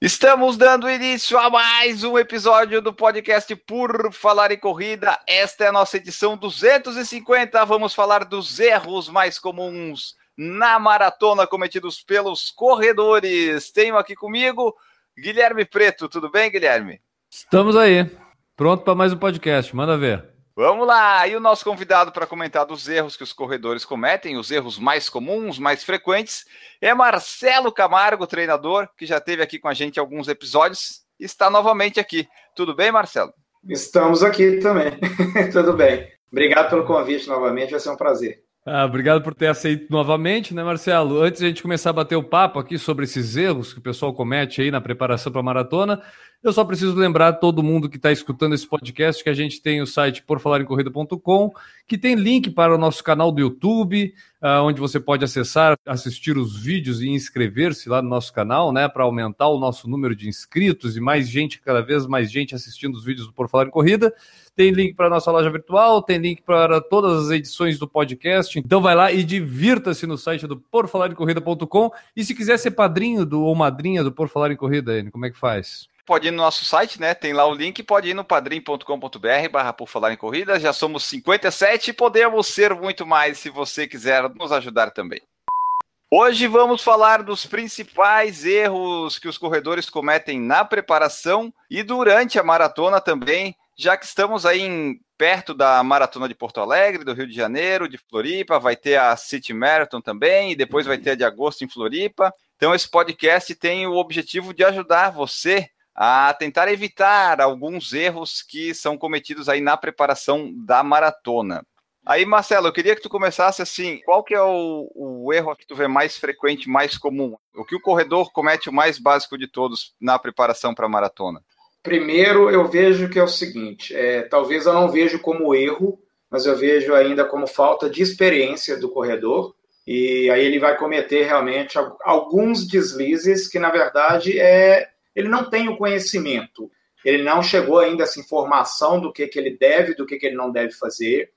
Estamos dando início a mais um episódio do podcast Por Falar em Corrida. Esta é a nossa edição 250. Vamos falar dos erros mais comuns na maratona cometidos pelos corredores. Tenho aqui comigo Guilherme Preto. Tudo bem, Guilherme? Estamos aí. Pronto para mais um podcast. Manda ver. Vamos lá! E o nosso convidado para comentar dos erros que os corredores cometem, os erros mais comuns, mais frequentes, é Marcelo Camargo, treinador, que já esteve aqui com a gente alguns episódios e está novamente aqui. Tudo bem, Marcelo? Estamos aqui também. Tudo bem. Obrigado pelo convite novamente, vai ser um prazer. Ah, obrigado por ter aceito novamente, né, Marcelo? Antes de a gente começar a bater o papo aqui sobre esses erros que o pessoal comete aí na preparação para a maratona, eu só preciso lembrar todo mundo que está escutando esse podcast que a gente tem o site porfalarencorrida.com, que tem link para o nosso canal do YouTube, onde você pode acessar, assistir os vídeos e inscrever-se lá no nosso canal, né, para aumentar o nosso número de inscritos e mais gente, cada vez mais gente assistindo os vídeos do Por Falar em Corrida. Tem link para a nossa loja virtual, tem link para todas as edições do podcast. Então vai lá e divirta-se no site do porfalarencorrida.com. E se quiser ser padrinho do, ou madrinha do Por Falar em Corrida, como é que faz? Pode ir no nosso site, né? Tem lá o link, pode ir no padrim.com.br barra por falar em corrida. Já somos 57 e podemos ser muito mais se você quiser nos ajudar também. Hoje vamos falar dos principais erros que os corredores cometem na preparação e durante a maratona também, já que estamos aí em, perto da maratona de Porto Alegre, do Rio de Janeiro, de Floripa, vai ter a City Marathon também, e depois vai ter a de agosto em Floripa. Então esse podcast tem o objetivo de ajudar você a tentar evitar alguns erros que são cometidos aí na preparação da maratona. Aí, Marcelo, eu queria que tu começasse assim, qual que é o, o, erro que tu vê mais frequente, mais comum? O que o corredor comete o mais básico de todos na preparação para a maratona? Primeiro, eu vejo que é o seguinte, é, talvez eu não vejo como erro, mas eu vejo ainda como falta de experiência do corredor, e aí ele vai cometer realmente alguns deslizes que, na verdade, é ele não tem o conhecimento, ele não chegou ainda a essa informação do que, que ele deve, do que, que ele não deve fazer.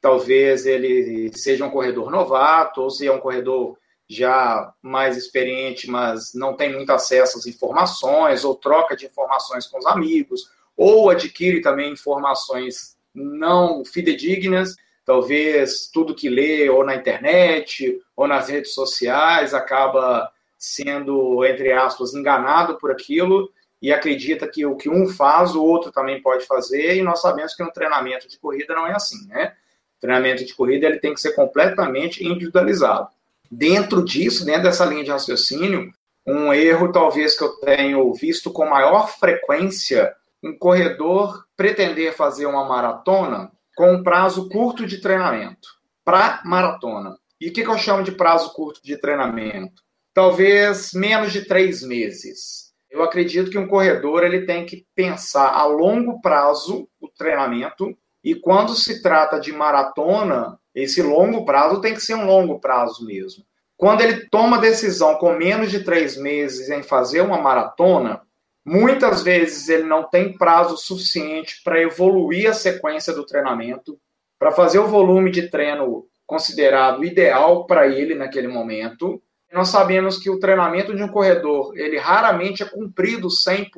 Talvez ele seja um corredor novato, ou se é um corredor já mais experiente, mas não tem muito acesso às informações, ou troca de informações com os amigos, ou adquire também informações não fidedignas. Talvez tudo que lê ou na internet ou nas redes sociais acaba sendo, entre aspas, enganado por aquilo e acredita que o que um faz, o outro também pode fazer, e nós sabemos que no treinamento de corrida não é assim, né? O treinamento de corrida ele tem que ser completamente individualizado. Dentro disso, dentro dessa linha de raciocínio, um erro talvez que eu tenho visto com maior frequência, um corredor pretender fazer uma maratona com um prazo curto de treinamento para maratona. E o que, que eu chamo de prazo curto de treinamento? Talvez menos de três meses. Eu acredito que um corredor ele tem que pensar a longo prazo o treinamento e quando se trata de maratona, esse longo prazo tem que ser um longo prazo mesmo. Quando ele toma decisão com menos de três meses em fazer uma maratona, muitas vezes ele não tem prazo suficiente para evoluir a sequência do treinamento, para fazer o volume de treino considerado ideal para ele naquele momento nós sabemos que o treinamento de um corredor, ele raramente é cumprido 100%.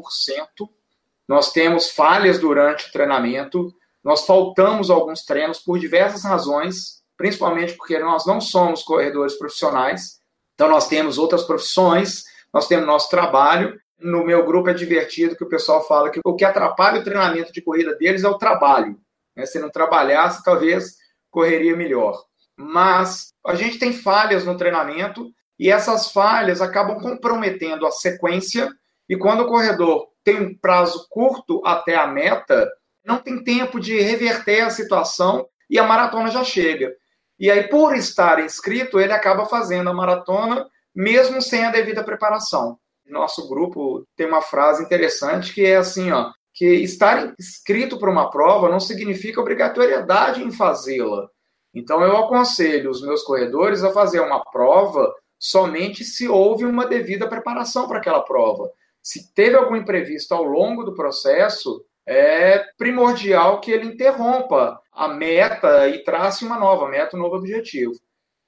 Nós temos falhas durante o treinamento, nós faltamos alguns treinos por diversas razões, principalmente porque nós não somos corredores profissionais, então nós temos outras profissões, nós temos nosso trabalho. No meu grupo é divertido que o pessoal fala que o que atrapalha o treinamento de corrida deles é o trabalho. Né? Se não trabalhasse, talvez correria melhor. Mas a gente tem falhas no treinamento e essas falhas acabam comprometendo a sequência. E quando o corredor tem um prazo curto até a meta, não tem tempo de reverter a situação e a maratona já chega. E aí, por estar inscrito, ele acaba fazendo a maratona mesmo sem a devida preparação. Nosso grupo tem uma frase interessante que é assim, ó, que estar inscrito para uma prova não significa obrigatoriedade em fazê-la. Então, eu aconselho os meus corredores a fazer uma prova somente se houve uma devida preparação para aquela prova. Se teve algum imprevisto ao longo do processo, é primordial que ele interrompa a meta e trace uma nova meta, um novo objetivo.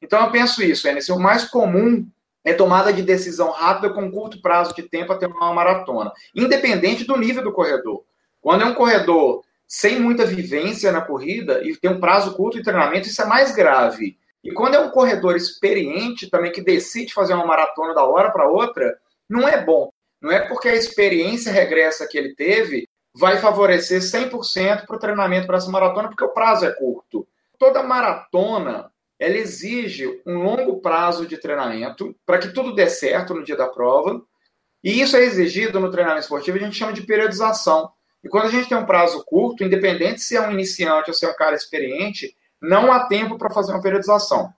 Então, eu penso isso, Enes, o mais comum é tomada de decisão rápida com curto prazo de tempo até uma maratona, independente do nível do corredor. Quando é um corredor sem muita vivência na corrida e tem um prazo curto de treinamento, isso é mais grave. E quando é um corredor experiente também que decide fazer uma maratona da hora para outra, não é bom. Não é porque a experiência regressa que ele teve vai favorecer 100% para o treinamento para essa maratona, porque o prazo é curto. Toda maratona ela exige um longo prazo de treinamento para que tudo dê certo no dia da prova. E isso é exigido no treinamento esportivo, a gente chama de periodização. E quando a gente tem um prazo curto, independente se é um iniciante ou se é um cara experiente, não há tempo para fazer uma periodização.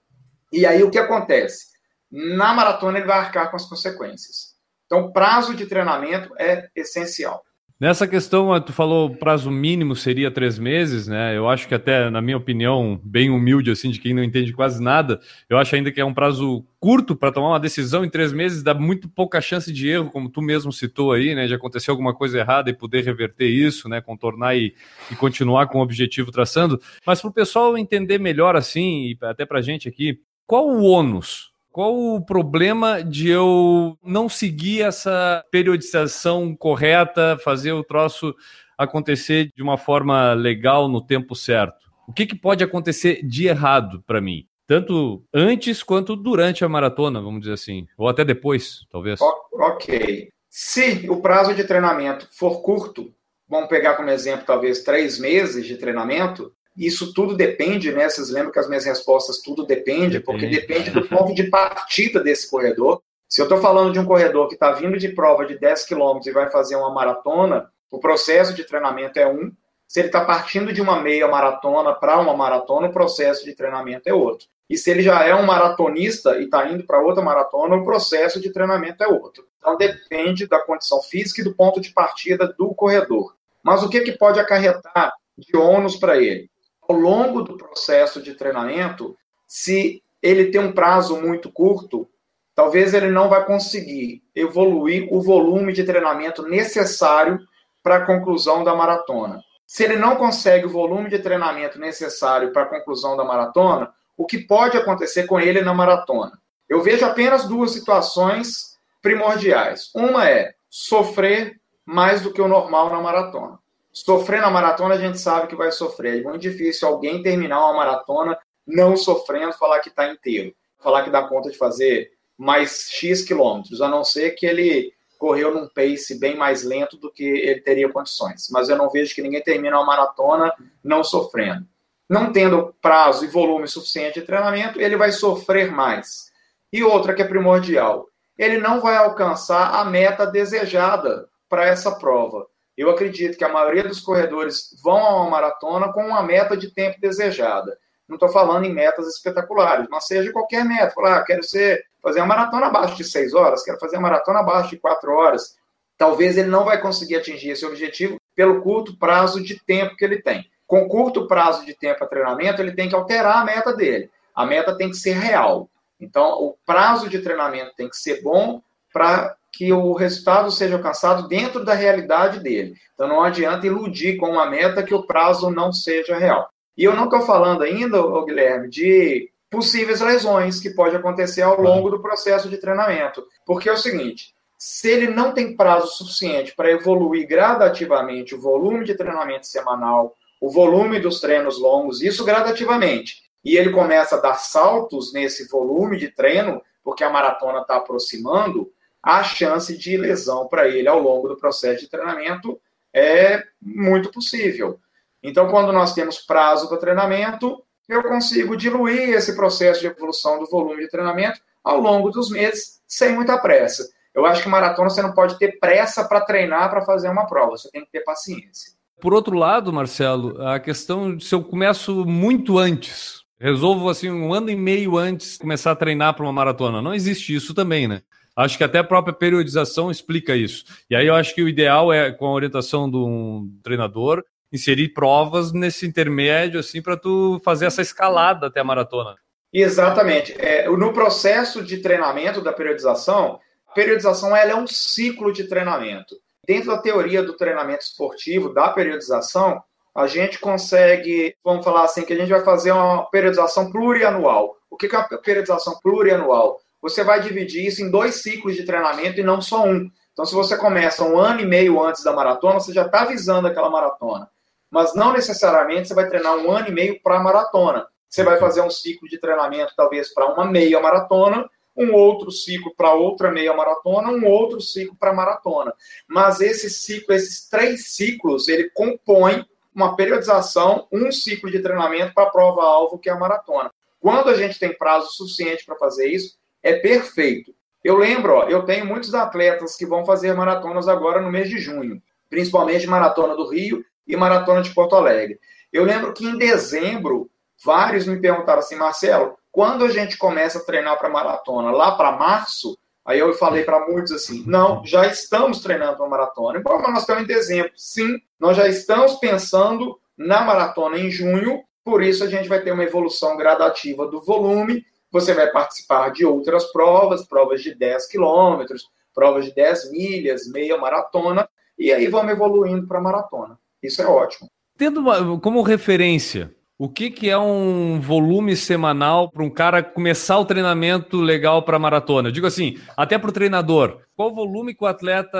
E aí o que acontece? Na maratona ele vai arcar com as consequências. Então, prazo de treinamento é essencial. Nessa questão, tu falou prazo mínimo seria três meses, né? Eu acho que até, na minha opinião, bem humilde, assim, de quem não entende quase nada, eu acho ainda que é um prazo curto para tomar uma decisão em três meses, dá muito pouca chance de erro, como tu mesmo citou aí, né? De acontecer alguma coisa errada e poder reverter isso, né? Contornar e, e continuar com o objetivo traçando. Mas para o pessoal entender melhor, assim, e até para gente aqui, qual o ônus qual o problema de eu não seguir essa periodização correta, fazer o troço acontecer de uma forma legal no tempo certo? O que, que pode acontecer de errado para mim? Tanto antes quanto durante a maratona, vamos dizer assim. Ou até depois, talvez. Ok. Se o prazo de treinamento for curto, vamos pegar como exemplo talvez três meses de treinamento, isso tudo depende, né? Vocês lembram que as minhas respostas tudo depende, depende. porque depende do ponto de partida desse corredor. Se eu estou falando de um corredor que está vindo de prova de 10 quilômetros e vai fazer uma maratona, o processo de treinamento é um. Se ele está partindo de uma meia maratona para uma maratona, o processo de treinamento é outro. E se ele já é um maratonista e está indo para outra maratona, o processo de treinamento é outro. Então depende da condição física e do ponto de partida do corredor. Mas o que, que pode acarretar de ônus para ele? Ao longo do processo de treinamento, se ele tem um prazo muito curto, talvez ele não vai conseguir evoluir o volume de treinamento necessário para a conclusão da maratona. Se ele não consegue o volume de treinamento necessário para a conclusão da maratona, o que pode acontecer com ele na maratona? Eu vejo apenas duas situações primordiais. Uma é sofrer mais do que o normal na maratona. Sofrer na maratona a gente sabe que vai sofrer. É muito difícil alguém terminar uma maratona não sofrendo, falar que está inteiro, falar que dá conta de fazer mais X quilômetros, a não ser que ele correu num pace bem mais lento do que ele teria condições. Mas eu não vejo que ninguém termina uma maratona não sofrendo. Não tendo prazo e volume suficiente de treinamento, ele vai sofrer mais. E outra que é primordial, ele não vai alcançar a meta desejada para essa prova. Eu acredito que a maioria dos corredores vão a uma maratona com uma meta de tempo desejada. Não estou falando em metas espetaculares, mas seja qualquer meta. Falar, ah, quero ser, fazer uma maratona abaixo de 6 horas, quero fazer uma maratona abaixo de 4 horas. Talvez ele não vai conseguir atingir esse objetivo pelo curto prazo de tempo que ele tem. Com curto prazo de tempo a treinamento, ele tem que alterar a meta dele. A meta tem que ser real. Então, o prazo de treinamento tem que ser bom para que o resultado seja alcançado dentro da realidade dele. Então não adianta iludir com uma meta que o prazo não seja real. E eu não estou falando ainda, Guilherme, de possíveis lesões que pode acontecer ao longo do processo de treinamento. Porque é o seguinte, se ele não tem prazo suficiente para evoluir gradativamente o volume de treinamento semanal, o volume dos treinos longos, isso gradativamente, e ele começa a dar saltos nesse volume de treino, porque a maratona está aproximando, a chance de lesão para ele ao longo do processo de treinamento é muito possível. Então, quando nós temos prazo para treinamento, eu consigo diluir esse processo de evolução do volume de treinamento ao longo dos meses, sem muita pressa. Eu acho que maratona você não pode ter pressa para treinar para fazer uma prova, você tem que ter paciência. Por outro lado, Marcelo, a questão de se eu começo muito antes, resolvo assim um ano e meio antes começar a treinar para uma maratona, não existe isso também, né? Acho que até a própria periodização explica isso. E aí eu acho que o ideal é, com a orientação de um treinador, inserir provas nesse intermédio, assim, para tu fazer essa escalada até a maratona. Exatamente. É, no processo de treinamento da periodização, a periodização ela é um ciclo de treinamento. Dentro da teoria do treinamento esportivo, da periodização, a gente consegue, vamos falar assim, que a gente vai fazer uma periodização plurianual. O que é a periodização plurianual? Você vai dividir isso em dois ciclos de treinamento e não só um. Então, se você começa um ano e meio antes da maratona, você já está visando aquela maratona. Mas não necessariamente você vai treinar um ano e meio para a maratona. Você vai fazer um ciclo de treinamento, talvez, para uma meia maratona, um outro ciclo para outra meia maratona, um outro ciclo para maratona. Mas esse ciclo, esses três ciclos, ele compõe uma periodização, um ciclo de treinamento para a prova-alvo, que é a maratona. Quando a gente tem prazo suficiente para fazer isso, é perfeito. Eu lembro, ó, eu tenho muitos atletas que vão fazer maratonas agora no mês de junho, principalmente maratona do Rio e maratona de Porto Alegre. Eu lembro que em dezembro, vários me perguntaram assim, Marcelo, quando a gente começa a treinar para maratona? Lá para março? Aí eu falei para muitos assim: não, já estamos treinando para maratona. Embora nós estamos em dezembro, sim, nós já estamos pensando na maratona em junho, por isso a gente vai ter uma evolução gradativa do volume. Você vai participar de outras provas, provas de 10 quilômetros, provas de 10 milhas, meia maratona, e aí vamos evoluindo para maratona. Isso é ótimo. Tendo uma, como referência, o que, que é um volume semanal para um cara começar o treinamento legal para maratona? Eu digo assim, até para o treinador, qual volume que o atleta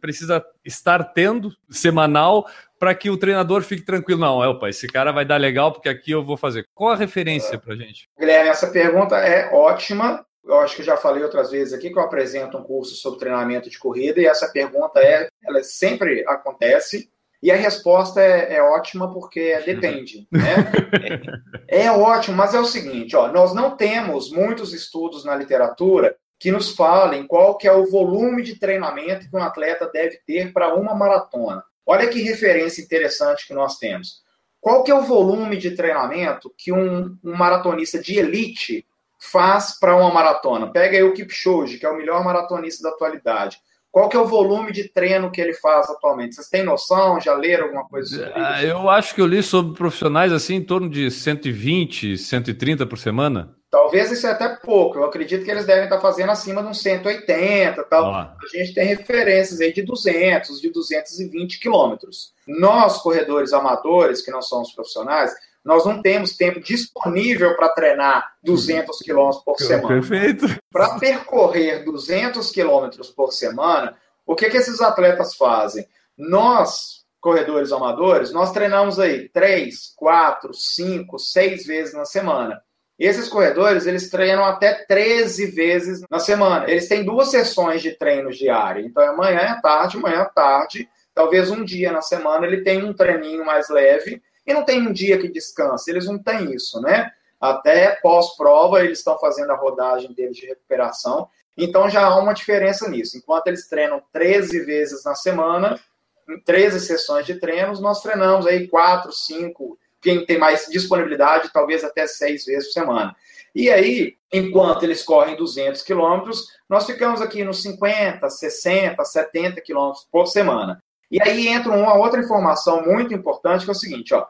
precisa estar tendo semanal para que o treinador fique tranquilo? Não, é, opa, esse cara vai dar legal porque aqui eu vou fazer. Qual a referência para gente? Guilherme, essa pergunta é ótima. Eu acho que já falei outras vezes aqui que eu apresento um curso sobre treinamento de corrida e essa pergunta é, ela sempre acontece. E a resposta é, é ótima porque é depende. Né? é, é ótimo, mas é o seguinte: ó, nós não temos muitos estudos na literatura que nos falem qual que é o volume de treinamento que um atleta deve ter para uma maratona. Olha que referência interessante que nós temos. Qual que é o volume de treinamento que um, um maratonista de elite faz para uma maratona? Pega aí o Kipchoge, que é o melhor maratonista da atualidade. Qual que é o volume de treino que ele faz atualmente? Vocês têm noção? Já leram alguma coisa sobre ah, isso? Eu acho que eu li sobre profissionais assim em torno de 120, 130 por semana. Talvez isso é até pouco. Eu acredito que eles devem estar fazendo acima de uns 180 tal. Ah. A gente tem referências aí de 200, de 220 quilômetros. Nós, corredores amadores, que não somos profissionais, nós não temos tempo disponível para treinar 200 quilômetros por semana. Perfeito. Para percorrer 200 quilômetros por semana, o que, que esses atletas fazem? Nós, corredores amadores, nós treinamos aí 3, 4, 5, 6 vezes na semana. Esses corredores, eles treinam até 13 vezes na semana. Eles têm duas sessões de treinos diários. Então, é manhã e tarde, manhã e tarde. Talvez um dia na semana ele tenha um treininho mais leve e não tem um dia que descanse, eles não têm isso, né? Até pós-prova, eles estão fazendo a rodagem deles de recuperação, então já há uma diferença nisso. Enquanto eles treinam 13 vezes na semana, em 13 sessões de treinos, nós treinamos aí 4, 5, quem tem mais disponibilidade, talvez até 6 vezes por semana. E aí, enquanto eles correm 200 quilômetros, nós ficamos aqui nos 50, 60, 70 quilômetros por semana. E aí entra uma outra informação muito importante, que é o seguinte, ó.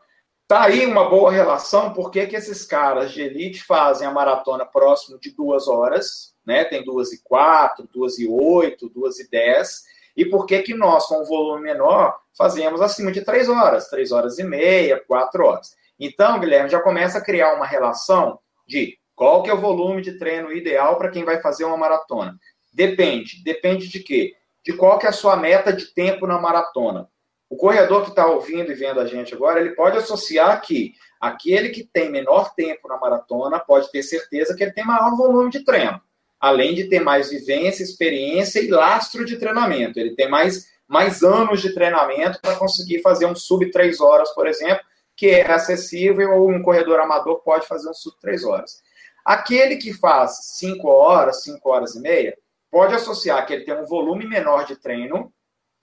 Tá aí uma boa relação, porque que esses caras de elite fazem a maratona próximo de duas horas, né? Tem duas e quatro, duas e oito, duas e dez, e por que que nós, com um volume menor, fazemos acima de três horas, três horas e meia, quatro horas. Então, Guilherme, já começa a criar uma relação de qual que é o volume de treino ideal para quem vai fazer uma maratona. Depende. Depende de quê? De qual que é a sua meta de tempo na maratona. O corredor que está ouvindo e vendo a gente agora, ele pode associar que aquele que tem menor tempo na maratona pode ter certeza que ele tem maior volume de treino, além de ter mais vivência, experiência e lastro de treinamento. Ele tem mais, mais anos de treinamento para conseguir fazer um sub 3 horas, por exemplo, que é acessível, ou um corredor amador pode fazer um sub 3 horas. Aquele que faz 5 horas, 5 horas e meia, pode associar que ele tem um volume menor de treino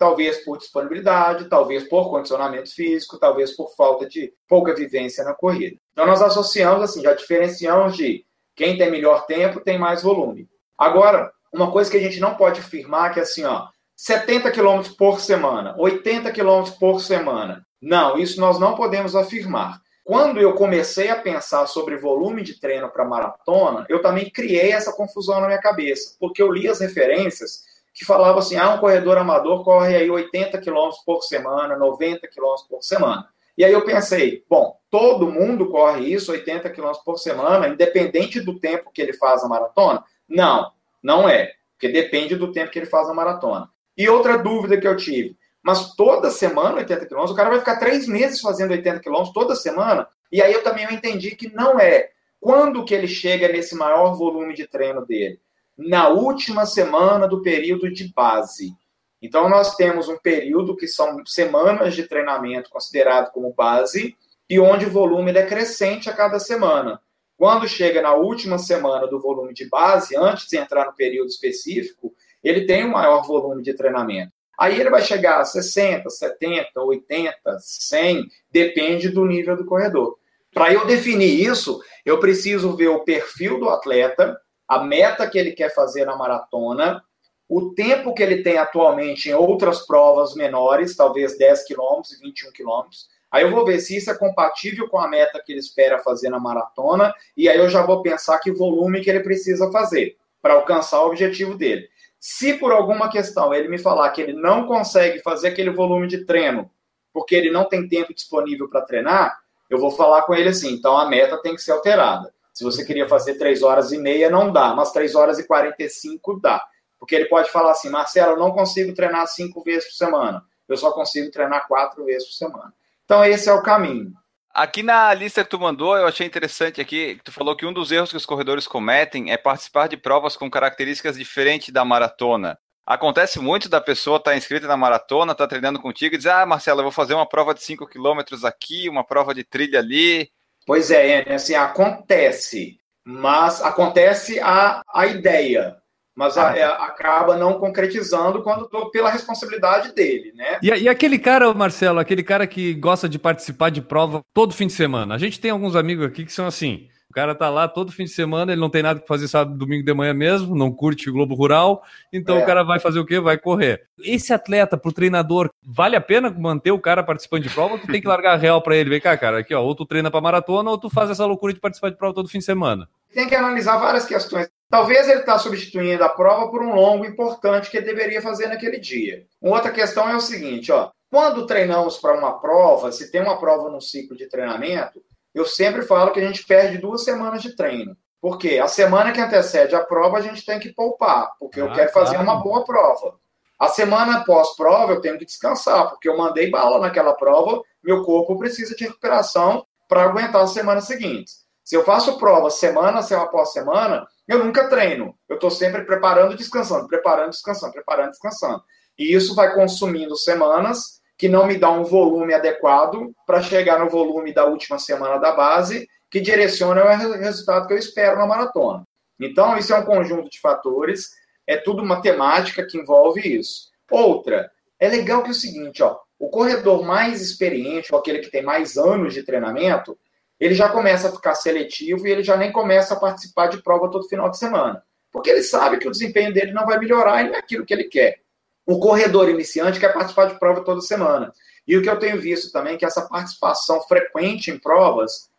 talvez por disponibilidade, talvez por condicionamento físico, talvez por falta de pouca vivência na corrida. Então nós associamos assim, já diferenciamos de quem tem melhor tempo tem mais volume. Agora, uma coisa que a gente não pode afirmar que é assim, ó, 70 km por semana, 80 km por semana. Não, isso nós não podemos afirmar. Quando eu comecei a pensar sobre volume de treino para maratona, eu também criei essa confusão na minha cabeça, porque eu li as referências que falavam assim: ah, um corredor amador corre aí 80 km por semana, 90 km por semana. E aí eu pensei, bom, todo mundo corre isso, 80 km por semana, independente do tempo que ele faz a maratona? Não, não é, porque depende do tempo que ele faz a maratona. E outra dúvida que eu tive, mas toda semana 80 quilômetros, o cara vai ficar três meses fazendo 80 quilômetros toda semana. E aí eu também entendi que não é. Quando que ele chega nesse maior volume de treino dele? Na última semana do período de base. Então nós temos um período que são semanas de treinamento considerado como base e onde o volume é crescente a cada semana. Quando chega na última semana do volume de base, antes de entrar no período específico, ele tem um maior volume de treinamento. Aí ele vai chegar a 60, 70, 80, 100, depende do nível do corredor. Para eu definir isso, eu preciso ver o perfil do atleta, a meta que ele quer fazer na maratona, o tempo que ele tem atualmente em outras provas menores, talvez 10 quilômetros e 21 quilômetros. Aí eu vou ver se isso é compatível com a meta que ele espera fazer na maratona, e aí eu já vou pensar que volume que ele precisa fazer para alcançar o objetivo dele. Se por alguma questão ele me falar que ele não consegue fazer aquele volume de treino, porque ele não tem tempo disponível para treinar, eu vou falar com ele assim: então a meta tem que ser alterada. Se você queria fazer 3 horas e meia, não dá, mas 3 horas e 45 dá. Porque ele pode falar assim: Marcelo, eu não consigo treinar cinco vezes por semana, eu só consigo treinar quatro vezes por semana. Então, esse é o caminho. Aqui na lista que tu mandou, eu achei interessante aqui, tu falou que um dos erros que os corredores cometem é participar de provas com características diferentes da maratona. Acontece muito da pessoa estar tá inscrita na maratona, estar tá treinando contigo e dizer, ah, Marcelo, eu vou fazer uma prova de 5 km aqui, uma prova de trilha ali. Pois é, assim, acontece, mas acontece a, a ideia mas ah, a, a, acaba não concretizando quando pela responsabilidade dele, né? E, e, aquele cara, Marcelo, aquele cara que gosta de participar de prova todo fim de semana. A gente tem alguns amigos aqui que são assim. O cara tá lá todo fim de semana, ele não tem nada que fazer sábado, domingo de manhã mesmo, não curte o Globo Rural, então é. o cara vai fazer o quê? Vai correr. Esse atleta, pro treinador, vale a pena manter o cara participando de prova ou tu tem que largar a real para ele? Vem cá, cara, aqui ó, ou tu treina pra maratona ou tu faz essa loucura de participar de prova todo fim de semana. Tem que analisar várias questões. Talvez ele está substituindo a prova por um longo importante que ele deveria fazer naquele dia. Uma outra questão é o seguinte, ó, quando treinamos para uma prova, se tem uma prova no ciclo de treinamento, eu sempre falo que a gente perde duas semanas de treino. Porque a semana que antecede a prova a gente tem que poupar, porque ah, eu quero fazer uma boa prova. A semana pós-prova eu tenho que descansar, porque eu mandei bala naquela prova, meu corpo precisa de recuperação para aguentar as semanas seguintes. Se eu faço prova semana após semana, eu nunca treino. Eu estou sempre preparando, descansando, preparando, descansando, preparando, descansando. E isso vai consumindo semanas que não me dá um volume adequado para chegar no volume da última semana da base, que direciona o resultado que eu espero na maratona. Então, isso é um conjunto de fatores, é tudo matemática que envolve isso. Outra, é legal que é o seguinte, ó, o corredor mais experiente, ou aquele que tem mais anos de treinamento, ele já começa a ficar seletivo e ele já nem começa a participar de prova todo final de semana. Porque ele sabe que o desempenho dele não vai melhorar e não é aquilo que ele quer. O corredor iniciante quer participar de prova toda semana. E o que eu tenho visto também é que essa participação frequente em provas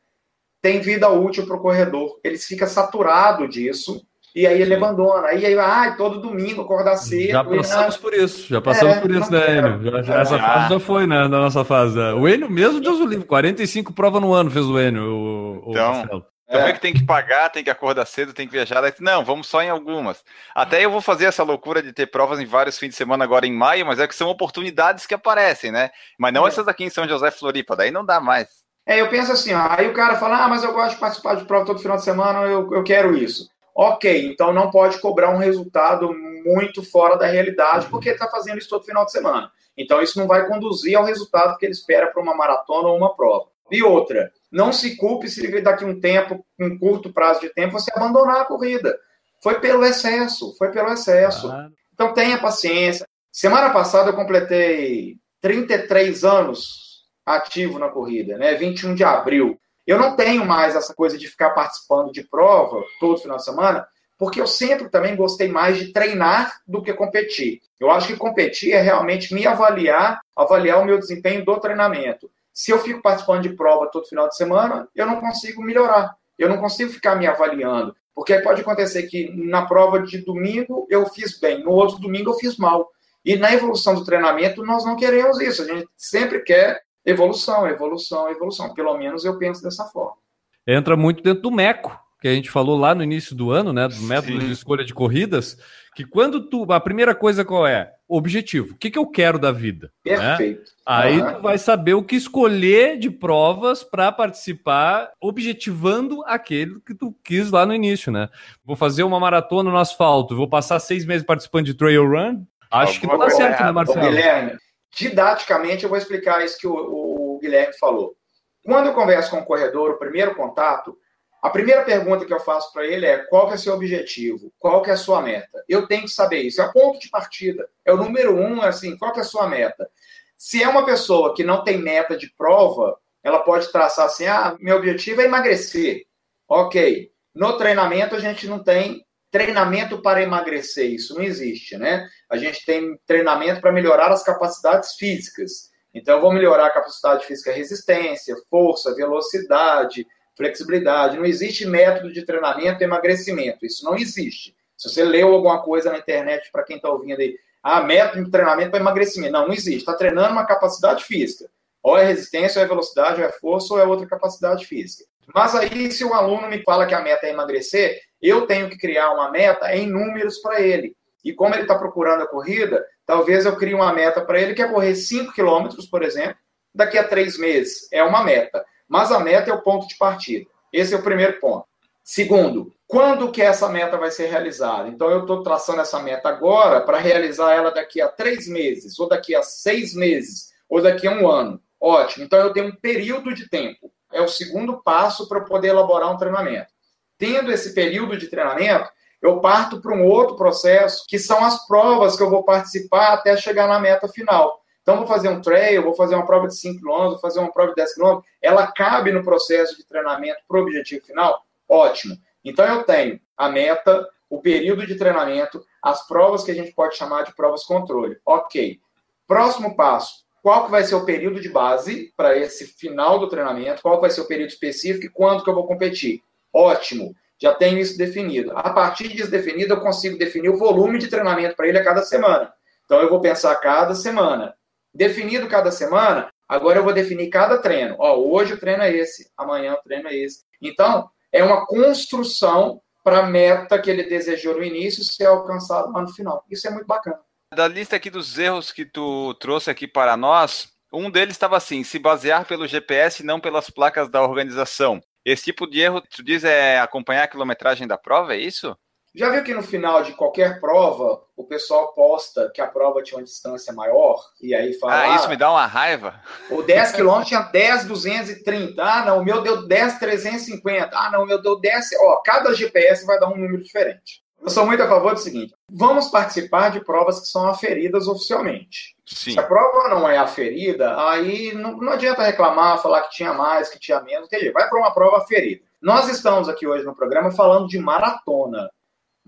tem vida útil para o corredor. Ele fica saturado disso e aí ele abandona. Aí, aí ah, todo domingo acordar cedo. Já passamos por isso, já passamos é, por isso, né, Enio? Já, já, essa fase já foi, né, na nossa fase. O Enio mesmo, Deus o livre, 45 provas no ano fez o Enio, o, então, Marcelo. Também é. que tem que pagar, tem que acordar cedo, tem que viajar. Não, vamos só em algumas. Até eu vou fazer essa loucura de ter provas em vários fins de semana agora em maio, mas é que são oportunidades que aparecem, né? Mas não é. essas aqui em São José Floripa, daí não dá mais. É, eu penso assim, ó, aí o cara fala, ah, mas eu gosto de participar de prova todo final de semana, eu, eu quero isso. Ok, então não pode cobrar um resultado muito fora da realidade, porque ele está fazendo isso todo final de semana. Então isso não vai conduzir ao resultado que ele espera para uma maratona ou uma prova. E outra, não se culpe se daqui um tempo, um curto prazo de tempo, você abandonar a corrida. Foi pelo excesso, foi pelo excesso. Então tenha paciência. Semana passada eu completei 33 anos ativo na corrida, né? 21 de abril. Eu não tenho mais essa coisa de ficar participando de prova todo final de semana, porque eu sempre também gostei mais de treinar do que competir. Eu acho que competir é realmente me avaliar, avaliar o meu desempenho do treinamento. Se eu fico participando de prova todo final de semana, eu não consigo melhorar. Eu não consigo ficar me avaliando. Porque pode acontecer que na prova de domingo eu fiz bem, no outro domingo eu fiz mal. E na evolução do treinamento nós não queremos isso. A gente sempre quer evolução, evolução, evolução. Pelo menos eu penso dessa forma. Entra muito dentro do MECO, que a gente falou lá no início do ano, né, do método Sim. de escolha de corridas, que quando tu, a primeira coisa qual é? Objetivo. O que, que eu quero da vida? Né? Perfeito. Né? Aí uhum. tu vai saber o que escolher de provas para participar, objetivando aquele que tu quis lá no início, né? Vou fazer uma maratona no asfalto, vou passar seis meses participando de trail run. Acho que não dá certo, né, Marcelo? Guilherme, didaticamente eu vou explicar isso que o, o Guilherme falou. Quando eu converso com o corredor, o primeiro contato, a primeira pergunta que eu faço para ele é qual que é seu objetivo? Qual que é a sua meta? Eu tenho que saber isso. É o ponto de partida. É o número um, assim, qual que é a sua meta? Se é uma pessoa que não tem meta de prova, ela pode traçar assim, ah, meu objetivo é emagrecer. Ok. No treinamento, a gente não tem treinamento para emagrecer. Isso não existe, né? A gente tem treinamento para melhorar as capacidades físicas. Então, eu vou melhorar a capacidade física, resistência, força, velocidade, flexibilidade. Não existe método de treinamento emagrecimento. Isso não existe. Se você leu alguma coisa na internet, para quem está ouvindo aí, ah, método de treinamento para emagrecimento. Não, não existe. Está treinando uma capacidade física. Ou é resistência, ou é velocidade, ou é força, ou é outra capacidade física. Mas aí, se o aluno me fala que a meta é emagrecer, eu tenho que criar uma meta em números para ele. E como ele está procurando a corrida, talvez eu crie uma meta para ele que é correr 5 quilômetros, por exemplo, daqui a três meses. É uma meta. Mas a meta é o ponto de partida. Esse é o primeiro ponto. Segundo, quando que essa meta vai ser realizada? Então, eu estou traçando essa meta agora para realizar ela daqui a três meses, ou daqui a seis meses, ou daqui a um ano. Ótimo. Então, eu tenho um período de tempo. É o segundo passo para poder elaborar um treinamento. Tendo esse período de treinamento, eu parto para um outro processo, que são as provas que eu vou participar até chegar na meta final. Então, vou fazer um trail, vou fazer uma prova de 5 km, vou fazer uma prova de 10 km. Ela cabe no processo de treinamento para o objetivo final? Ótimo. Então, eu tenho a meta, o período de treinamento, as provas que a gente pode chamar de provas controle. Ok. Próximo passo. Qual que vai ser o período de base para esse final do treinamento? Qual vai ser o período específico e quando que eu vou competir? Ótimo. Já tenho isso definido. A partir disso definido, eu consigo definir o volume de treinamento para ele a cada semana. Então, eu vou pensar cada semana definido cada semana, agora eu vou definir cada treino. Ó, hoje o treino é esse, amanhã o treino é esse. Então, é uma construção para a meta que ele desejou no início ser alcançada lá no final. Isso é muito bacana. Da lista aqui dos erros que tu trouxe aqui para nós, um deles estava assim: se basear pelo GPS e não pelas placas da organização. Esse tipo de erro, tu diz, é acompanhar a quilometragem da prova, é isso? Já viu que no final de qualquer prova, o pessoal posta que a prova tinha uma distância maior, e aí fala. Ah, isso me dá uma raiva. O 10 km tinha 10, 230. Ah, não, o meu deu 10, 350. Ah, não, o meu deu 10. Ó, cada GPS vai dar um número diferente. Eu sou muito a favor do seguinte: vamos participar de provas que são aferidas oficialmente. Sim. Se a prova não é aferida, aí não, não adianta reclamar, falar que tinha mais, que tinha menos. Vai para uma prova aferida. Nós estamos aqui hoje no programa falando de maratona.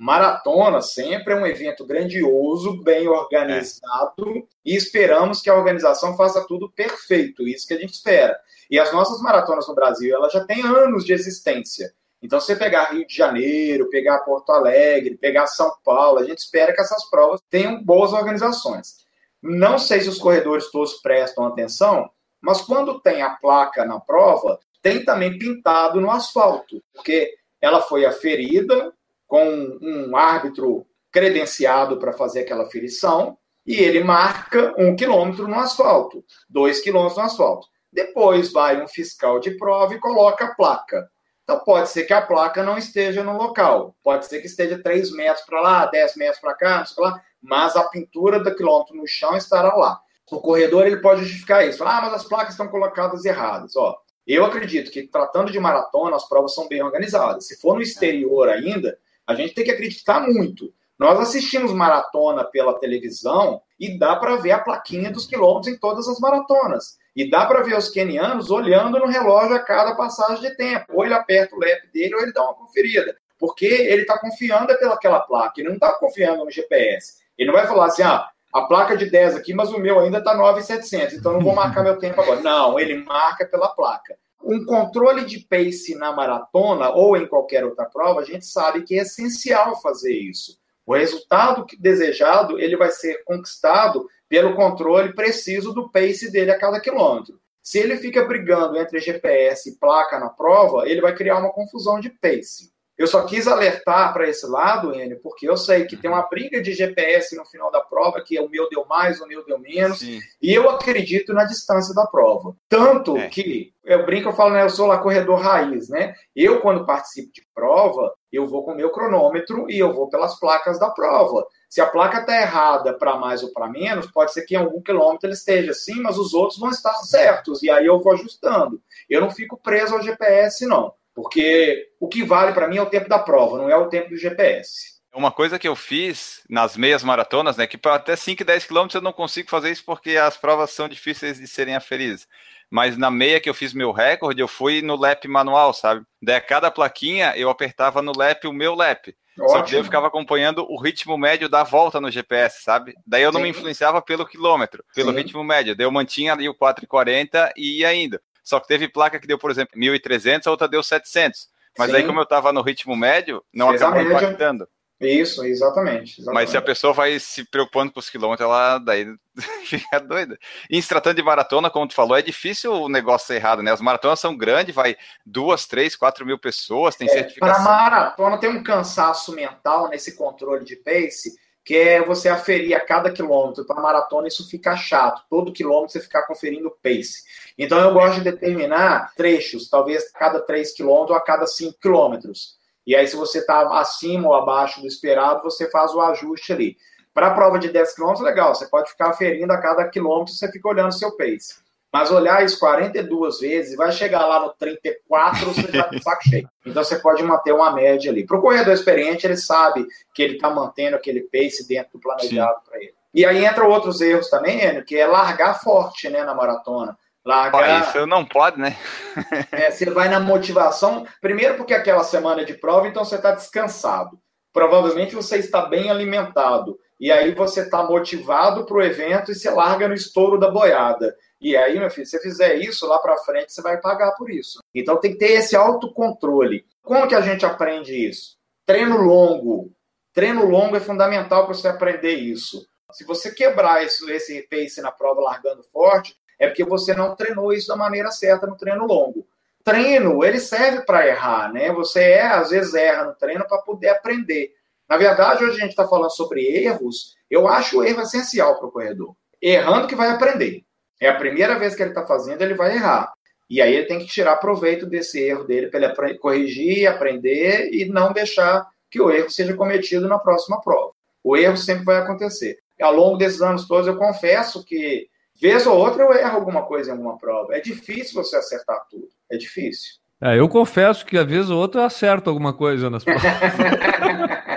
Maratona sempre é um evento grandioso, bem organizado, é. e esperamos que a organização faça tudo perfeito, isso que a gente espera. E as nossas maratonas no Brasil, elas já têm anos de existência. Então, você pegar Rio de Janeiro, pegar Porto Alegre, pegar São Paulo, a gente espera que essas provas tenham boas organizações. Não sei se os corredores todos prestam atenção, mas quando tem a placa na prova, tem também pintado no asfalto, porque ela foi aferida, com um árbitro credenciado para fazer aquela ferição, e ele marca um quilômetro no asfalto, dois quilômetros no asfalto. Depois vai um fiscal de prova e coloca a placa. Então pode ser que a placa não esteja no local, pode ser que esteja 3 metros para lá, 10 metros para cá, não sei lá, mas a pintura do quilômetro no chão estará lá. O corredor ele pode justificar isso. Ah, mas as placas estão colocadas erradas. Ó, eu acredito que tratando de maratona, as provas são bem organizadas. Se for no exterior ainda, a gente tem que acreditar muito. Nós assistimos maratona pela televisão e dá para ver a plaquinha dos quilômetros em todas as maratonas. E dá para ver os quenianos olhando no relógio a cada passagem de tempo. Ou ele aperta o lap dele ou ele dá uma conferida. porque ele está confiando pelaquela placa, ele não está confiando no GPS. Ele não vai falar assim, ah, a placa de 10 aqui, mas o meu ainda está 9,700, então não vou marcar meu tempo agora. Não, ele marca pela placa. Um controle de pace na maratona ou em qualquer outra prova, a gente sabe que é essencial fazer isso. O resultado desejado ele vai ser conquistado pelo controle preciso do pace dele a cada quilômetro. Se ele fica brigando entre GPS e placa na prova, ele vai criar uma confusão de pace. Eu só quis alertar para esse lado, Enio, porque eu sei que tem uma briga de GPS no final da prova, que o meu deu mais, o meu deu menos, Sim. e eu acredito na distância da prova. Tanto é. que, eu brinco, eu falo, né, eu sou lá corredor raiz, né? Eu, quando participo de prova, eu vou com o meu cronômetro e eu vou pelas placas da prova. Se a placa está errada para mais ou para menos, pode ser que em algum quilômetro ele esteja assim, mas os outros vão estar certos, e aí eu vou ajustando. Eu não fico preso ao GPS, não. Porque o que vale para mim é o tempo da prova, não é o tempo do GPS. Uma coisa que eu fiz nas meias maratonas, né, que para até 5 e 10 quilômetros eu não consigo fazer isso porque as provas são difíceis de serem aferíveis. Mas na meia que eu fiz meu recorde, eu fui no lap manual, sabe? Daí a cada plaquinha eu apertava no lap o meu lap. Ótimo. Só que eu ficava acompanhando o ritmo médio da volta no GPS, sabe? Daí eu não Sim. me influenciava pelo quilômetro, pelo Sim. ritmo médio. Daí eu mantinha ali o 4,40 e ia indo. Só que teve placa que deu, por exemplo, 1.300, a outra deu 700. Mas Sim. aí, como eu estava no ritmo médio, não Fez acabou impactando. Isso, exatamente, exatamente, Mas se a pessoa vai se preocupando com os quilômetros, ela daí fica doida. E se tratando de maratona, como tu falou, é difícil o negócio ser errado, né? As maratonas são grandes, vai duas, três, quatro mil pessoas, tem é, certificação. Para maratona tem um cansaço mental nesse controle de pace que é você aferir a cada quilômetro. Para maratona, isso fica chato. Todo quilômetro você ficar conferindo o pace. Então, eu gosto de determinar trechos, talvez a cada 3 quilômetros ou a cada 5 quilômetros. E aí, se você está acima ou abaixo do esperado, você faz o ajuste ali. Para a prova de 10 quilômetros, legal, você pode ficar aferindo a cada quilômetro, você fica olhando o seu pace. Mas olhar isso 42 vezes, vai chegar lá no 34, você já tá saco cheio. Então você pode manter uma média ali. Para o corredor experiente, ele sabe que ele está mantendo aquele pace dentro do planejado para ele. E aí entra outros erros também, Enio, que é largar forte né, na maratona. Largar. isso não pode, né? é, você vai na motivação, primeiro porque é aquela semana de prova, então você está descansado. Provavelmente você está bem alimentado. E aí você está motivado para o evento e você larga no estouro da boiada. E aí, meu filho, se você fizer isso lá para frente, você vai pagar por isso. Então tem que ter esse autocontrole. Como que a gente aprende isso? Treino longo. Treino longo é fundamental para você aprender isso. Se você quebrar isso, esse pace na prova largando forte, é porque você não treinou isso da maneira certa no treino longo. Treino, ele serve para errar, né? Você é, às vezes erra no treino para poder aprender. Na verdade, hoje a gente está falando sobre erros. Eu acho o erro essencial para o corredor. Errando que vai aprender. É a primeira vez que ele está fazendo, ele vai errar. E aí ele tem que tirar proveito desse erro dele para ele corrigir, aprender e não deixar que o erro seja cometido na próxima prova. O erro sempre vai acontecer. Ao longo desses anos todos, eu confesso que, vez ou outra, eu erro alguma coisa em alguma prova. É difícil você acertar tudo. É difícil. É, eu confesso que, às vezes ou outra, eu acerto alguma coisa nas provas.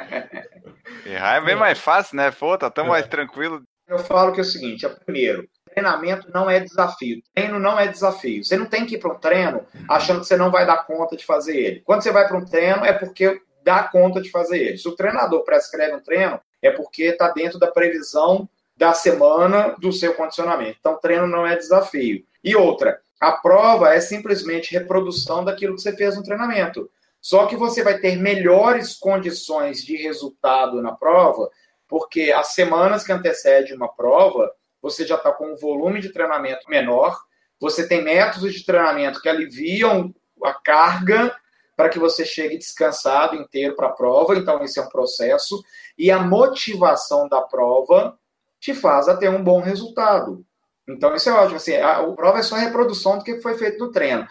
Errar é bem mais fácil, né? Pô, tá tão é. mais tranquilo. Eu falo que é o seguinte: é primeiro, treinamento não é desafio. Treino não é desafio. Você não tem que ir para um treino achando que você não vai dar conta de fazer ele. Quando você vai para um treino, é porque dá conta de fazer ele. Se o treinador prescreve um treino, é porque está dentro da previsão da semana do seu condicionamento. Então, treino não é desafio. E outra, a prova é simplesmente reprodução daquilo que você fez no treinamento. Só que você vai ter melhores condições de resultado na prova, porque as semanas que antecedem uma prova, você já está com um volume de treinamento menor, você tem métodos de treinamento que aliviam a carga para que você chegue descansado inteiro para a prova, então esse é um processo, e a motivação da prova te faz a ter um bom resultado. Então isso é ótimo, assim, a, a prova é só a reprodução do que foi feito no treino.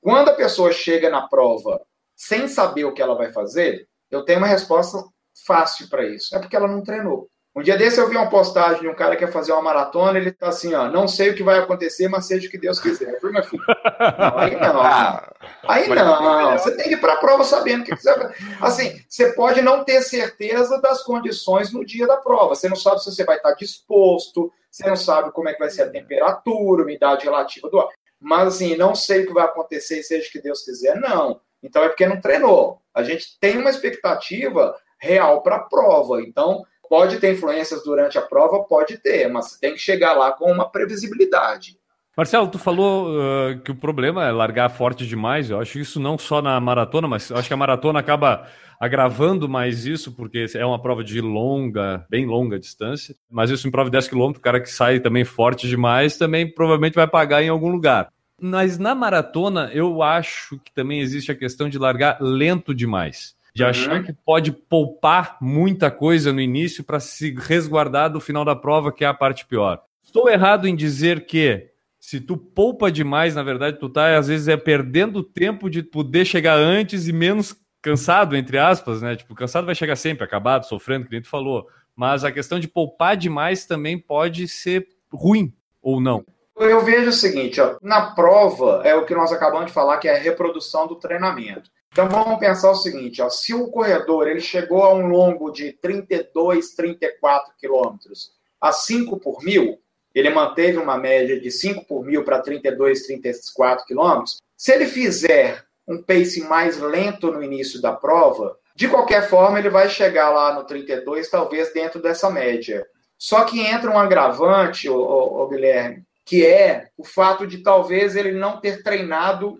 Quando a pessoa chega na prova sem saber o que ela vai fazer, eu tenho uma resposta fácil para isso. É porque ela não treinou. Um dia desse eu vi uma postagem de um cara que quer fazer uma maratona, ele tá assim, ó, não sei o que vai acontecer, mas seja o que Deus quiser. Eu meu filho, não, aí não. Ah, aí não, você tem que ir para a prova sabendo o que quiser. Assim, você pode não ter certeza das condições no dia da prova. Você não sabe se você vai estar disposto, você não sabe como é que vai ser a temperatura, umidade relativa do ar. Mas assim, não sei o que vai acontecer, seja o que Deus quiser, não. Então é porque não treinou. A gente tem uma expectativa real para a prova. Então, pode ter influências durante a prova, pode ter, mas tem que chegar lá com uma previsibilidade. Marcelo, tu falou uh, que o problema é largar forte demais. Eu acho isso não só na maratona, mas eu acho que a maratona acaba agravando mais isso, porque é uma prova de longa, bem longa distância. Mas isso em prova de 10 km, o cara que sai também forte demais, também provavelmente vai pagar em algum lugar. Mas na maratona, eu acho que também existe a questão de largar lento demais. De uhum. achar que pode poupar muita coisa no início para se resguardar do final da prova, que é a parte pior. Estou errado em dizer que se tu poupa demais, na verdade, tu tá às vezes é perdendo tempo de poder chegar antes e menos cansado, entre aspas, né? Tipo, cansado vai chegar sempre, acabado, sofrendo, que nem tu falou. Mas a questão de poupar demais também pode ser ruim, ou não? Eu vejo o seguinte, ó, na prova é o que nós acabamos de falar, que é a reprodução do treinamento. Então vamos pensar o seguinte, ó, se o corredor ele chegou a um longo de 32, 34 quilômetros a 5 por mil, ele manteve uma média de 5 por mil para 32, 34 quilômetros. Se ele fizer um pace mais lento no início da prova, de qualquer forma ele vai chegar lá no 32, talvez dentro dessa média. Só que entra um agravante, ô Guilherme, que é o fato de talvez ele não ter treinado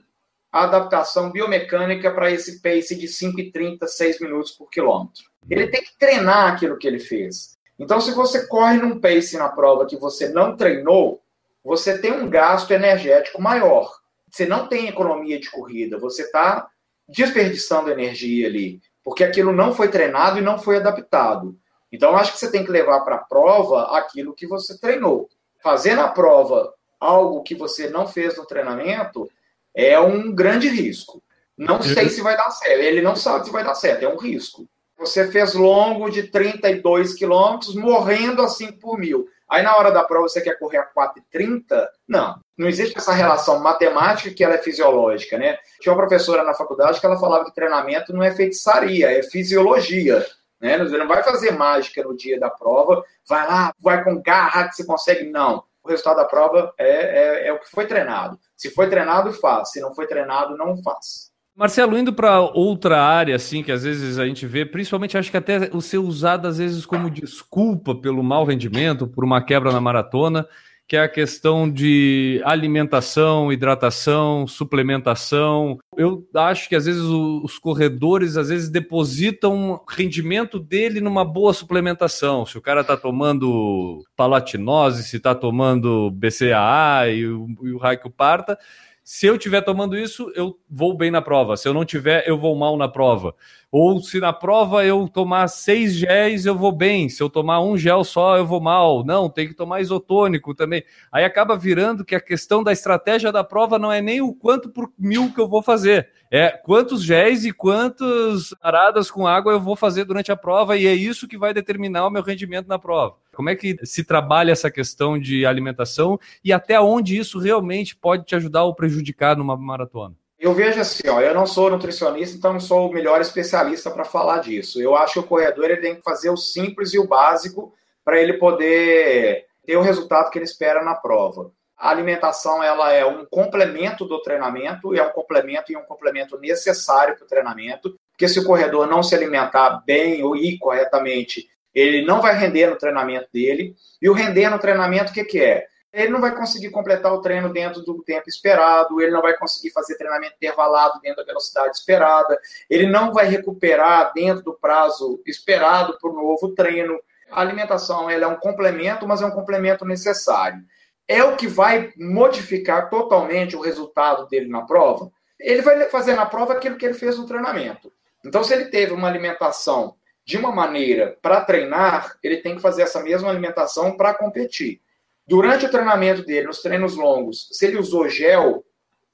a adaptação biomecânica para esse pace de 5,30, 6 minutos por quilômetro. Ele tem que treinar aquilo que ele fez. Então, se você corre num pace na prova que você não treinou, você tem um gasto energético maior. Você não tem economia de corrida, você está desperdiçando energia ali, porque aquilo não foi treinado e não foi adaptado. Então, acho que você tem que levar para a prova aquilo que você treinou. Fazer na prova algo que você não fez no treinamento é um grande risco. Não sei se vai dar certo. Ele não sabe se vai dar certo, é um risco. Você fez longo de 32 quilômetros, morrendo a 5 por mil. Aí na hora da prova você quer correr a 4,30? Não. Não existe essa relação matemática que ela é fisiológica, né? Tinha uma professora na faculdade que ela falava que treinamento não é feitiçaria, é fisiologia. Né? Você não vai fazer mágica no dia da prova, vai lá, vai com garra que você consegue. Não. O resultado da prova é, é, é o que foi treinado. Se foi treinado, faz. Se não foi treinado, não faz. Marcelo, indo para outra área, assim, que às vezes a gente vê, principalmente acho que até o ser usado às vezes como desculpa pelo mau rendimento, por uma quebra na maratona, que é a questão de alimentação, hidratação, suplementação. Eu acho que às vezes os corredores às vezes depositam rendimento dele numa boa suplementação. Se o cara está tomando palatinose, se está tomando BCAA e o, e o parta, se eu estiver tomando isso, eu vou bem na prova. Se eu não tiver, eu vou mal na prova. Ou se na prova eu tomar seis géis, eu vou bem. Se eu tomar um gel só, eu vou mal. Não, tem que tomar isotônico também. Aí acaba virando que a questão da estratégia da prova não é nem o quanto por mil que eu vou fazer. É quantos géis e quantas paradas com água eu vou fazer durante a prova. E é isso que vai determinar o meu rendimento na prova. Como é que se trabalha essa questão de alimentação e até onde isso realmente pode te ajudar ou prejudicar numa maratona? Eu vejo assim, ó, eu não sou nutricionista, então não sou o melhor especialista para falar disso. Eu acho que o corredor ele tem que fazer o simples e o básico para ele poder ter o resultado que ele espera na prova. A alimentação ela é um complemento do treinamento, é um complemento e um complemento necessário para o treinamento, porque se o corredor não se alimentar bem ou ir corretamente, ele não vai render no treinamento dele. E o render no treinamento, o que, que é? Ele não vai conseguir completar o treino dentro do tempo esperado, ele não vai conseguir fazer treinamento intervalado dentro da velocidade esperada, ele não vai recuperar dentro do prazo esperado para o novo treino. A alimentação ela é um complemento, mas é um complemento necessário. É o que vai modificar totalmente o resultado dele na prova? Ele vai fazer na prova aquilo que ele fez no treinamento. Então, se ele teve uma alimentação de uma maneira para treinar, ele tem que fazer essa mesma alimentação para competir. Durante o treinamento dele, nos treinos longos, se ele usou gel,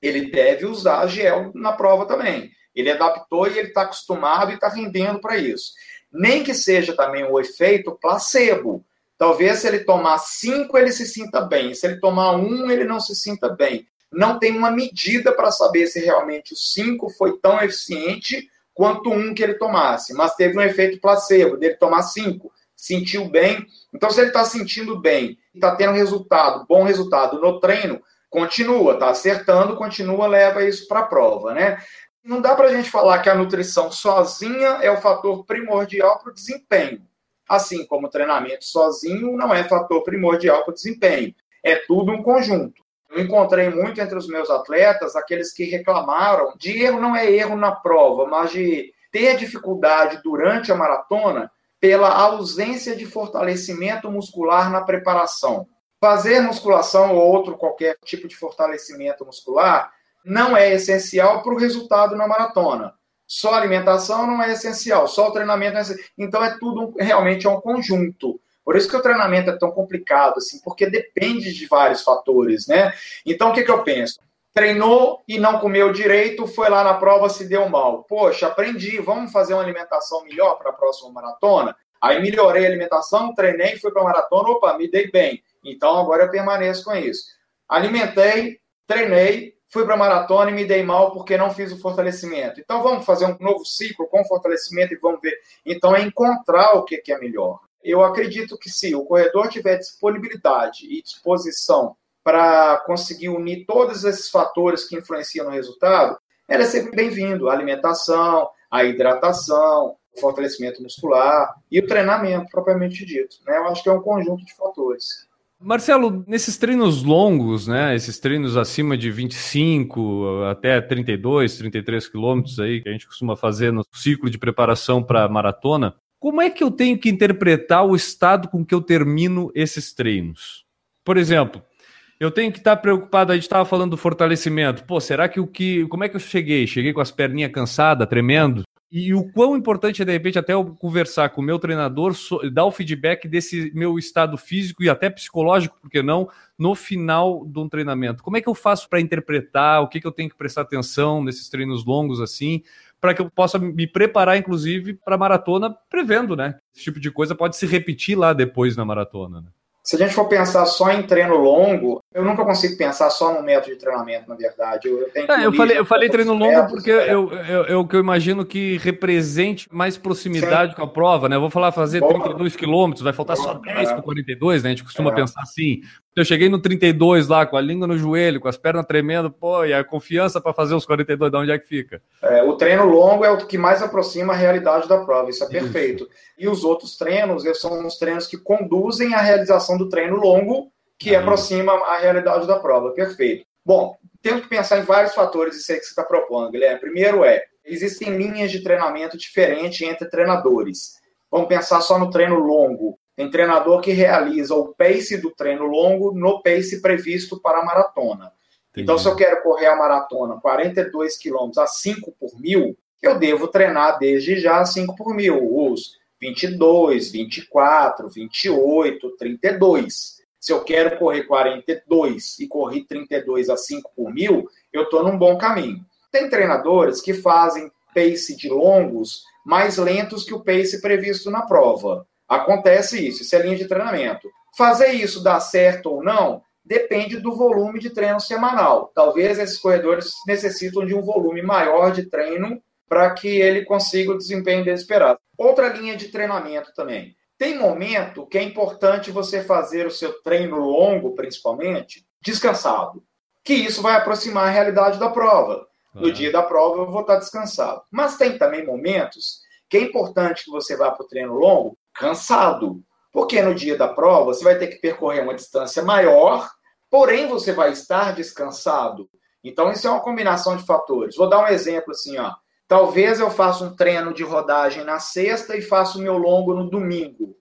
ele deve usar gel na prova também. Ele adaptou e ele está acostumado e está rendendo para isso. Nem que seja também o efeito placebo. Talvez se ele tomar cinco, ele se sinta bem. Se ele tomar um, ele não se sinta bem. Não tem uma medida para saber se realmente o cinco foi tão eficiente quanto um que ele tomasse, mas teve um efeito placebo, dele tomar cinco, sentiu bem. Então, se ele está sentindo bem, está tendo resultado, bom resultado no treino, continua, está acertando, continua, leva isso para a prova, né? Não dá para a gente falar que a nutrição sozinha é o fator primordial para o desempenho. Assim como o treinamento sozinho não é fator primordial para o desempenho. É tudo um conjunto. Eu encontrei muito entre os meus atletas aqueles que reclamaram de erro, não é erro na prova, mas de ter dificuldade durante a maratona pela ausência de fortalecimento muscular na preparação. Fazer musculação ou outro qualquer tipo de fortalecimento muscular não é essencial para o resultado na maratona. Só alimentação não é essencial, só o treinamento é essencial. Então é tudo realmente é um conjunto. Por isso que o treinamento é tão complicado, assim, porque depende de vários fatores, né? Então o que, que eu penso? Treinou e não comeu direito, foi lá na prova, se deu mal. Poxa, aprendi, vamos fazer uma alimentação melhor para a próxima maratona? Aí melhorei a alimentação, treinei, fui para a maratona, opa, me dei bem. Então agora eu permaneço com isso. Alimentei, treinei, fui para a maratona e me dei mal porque não fiz o fortalecimento. Então vamos fazer um novo ciclo com fortalecimento e vamos ver. Então é encontrar o que é melhor. Eu acredito que se o corredor tiver disponibilidade e disposição para conseguir unir todos esses fatores que influenciam no resultado, ele é sempre bem-vindo. A alimentação, a hidratação, o fortalecimento muscular e o treinamento propriamente dito. Né? Eu acho que é um conjunto de fatores. Marcelo, nesses treinos longos, né, esses treinos acima de 25 até 32, 33 quilômetros aí que a gente costuma fazer no ciclo de preparação para maratona, como é que eu tenho que interpretar o estado com que eu termino esses treinos? Por exemplo, eu tenho que estar preocupado, a gente estava falando do fortalecimento. Pô, será que o que. Como é que eu cheguei? Cheguei com as perninhas cansadas, tremendo? E o quão importante é, de repente, até eu conversar com o meu treinador, dar o feedback desse meu estado físico e até psicológico, porque não, no final de um treinamento. Como é que eu faço para interpretar? O que, que eu tenho que prestar atenção nesses treinos longos assim? Para que eu possa me preparar, inclusive, para a maratona, prevendo, né? Esse tipo de coisa pode se repetir lá depois na maratona. Né? Se a gente for pensar só em treino longo, eu nunca consigo pensar só no método de treinamento, na verdade. Eu, eu, é, eu falei, eu falei treino longo métodos, porque é. eu, eu, eu, que eu imagino que represente mais proximidade Sim. com a prova, né? Eu vou falar fazer Boa. 32 quilômetros, vai faltar Boa. só 10 é. para 42, né? A gente costuma é. pensar assim. Eu cheguei no 32 lá, com a língua no joelho, com as pernas tremendo, pô, e a confiança para fazer os 42, de onde é que fica? É, o treino longo é o que mais aproxima a realidade da prova, isso é perfeito. Isso. E os outros treinos, eles são os treinos que conduzem à realização do treino longo, que aproxima a realidade da prova, perfeito. Bom, temos que pensar em vários fatores isso aí que você está propondo, Guilherme. Primeiro é, existem linhas de treinamento diferentes entre treinadores. Vamos pensar só no treino longo. Tem treinador que realiza o pace do treino longo no pace previsto para a maratona. Entendi. Então, se eu quero correr a maratona 42 quilômetros a 5 por mil, eu devo treinar desde já 5 por mil, os 22, 24, 28, 32. Se eu quero correr 42 e correr 32 a 5 por mil, eu estou num bom caminho. Tem treinadores que fazem pace de longos mais lentos que o pace previsto na prova. Acontece isso, isso é linha de treinamento. Fazer isso dar certo ou não depende do volume de treino semanal. Talvez esses corredores necessitam de um volume maior de treino para que ele consiga o desempenho desesperado. Outra linha de treinamento também. Tem momento que é importante você fazer o seu treino longo, principalmente, descansado. Que isso vai aproximar a realidade da prova. No dia da prova eu vou estar descansado. Mas tem também momentos que é importante que você vá para o treino longo cansado. Porque no dia da prova você vai ter que percorrer uma distância maior, porém você vai estar descansado. Então isso é uma combinação de fatores. Vou dar um exemplo assim, ó. Talvez eu faça um treino de rodagem na sexta e faça o meu longo no domingo.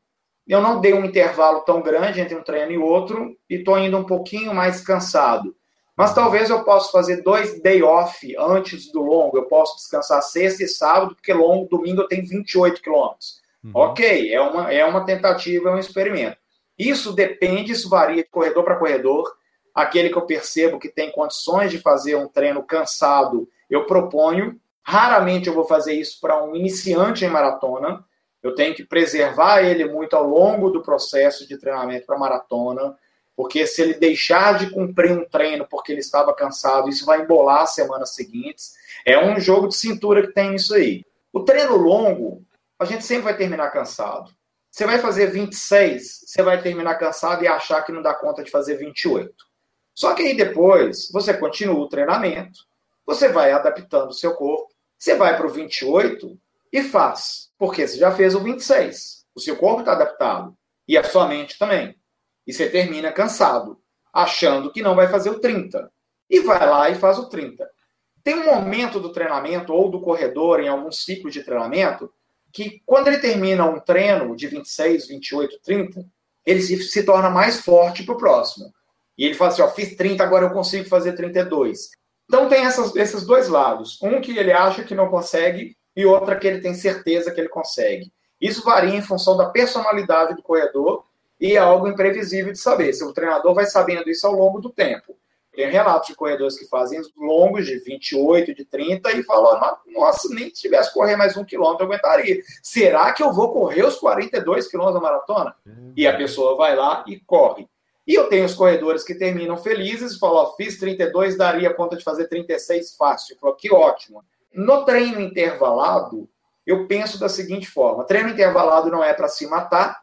Eu não dei um intervalo tão grande entre um treino e outro e estou indo um pouquinho mais cansado. Mas talvez eu possa fazer dois day off antes do longo. Eu posso descansar sexta e sábado, porque longo, domingo eu tenho 28 quilômetros. Uhum. Ok, é uma, é uma tentativa, é um experimento. Isso depende, isso varia de corredor para corredor. Aquele que eu percebo que tem condições de fazer um treino cansado, eu proponho. Raramente eu vou fazer isso para um iniciante em maratona. Eu tenho que preservar ele muito ao longo do processo de treinamento para maratona, porque se ele deixar de cumprir um treino porque ele estava cansado, isso vai embolar as semanas seguintes. É um jogo de cintura que tem isso aí. O treino longo, a gente sempre vai terminar cansado. Você vai fazer 26, você vai terminar cansado e achar que não dá conta de fazer 28. Só que aí depois você continua o treinamento, você vai adaptando o seu corpo, você vai para o 28 e faz, porque você já fez o 26. O seu corpo está adaptado e a sua mente também. E você termina cansado, achando que não vai fazer o 30. E vai lá e faz o 30. Tem um momento do treinamento ou do corredor em algum ciclo de treinamento que quando ele termina um treino de 26, 28, 30, ele se, se torna mais forte para o próximo. E ele fala assim: ó, fiz 30, agora eu consigo fazer 32. Então tem essas, esses dois lados. Um que ele acha que não consegue e outra que ele tem certeza que ele consegue. Isso varia em função da personalidade do corredor e é algo imprevisível de saber. Se o treinador vai sabendo isso ao longo do tempo. Tem relatos de corredores que fazem longos de 28, de 30 e falam: nossa, nem se tivesse correr mais um quilômetro eu aguentaria. Será que eu vou correr os 42 quilômetros da maratona? E a pessoa vai lá e corre. E eu tenho os corredores que terminam felizes e falam: fiz 32, daria conta de fazer 36 fácil. Falou: que ótimo. No treino intervalado, eu penso da seguinte forma: treino intervalado não é para se matar,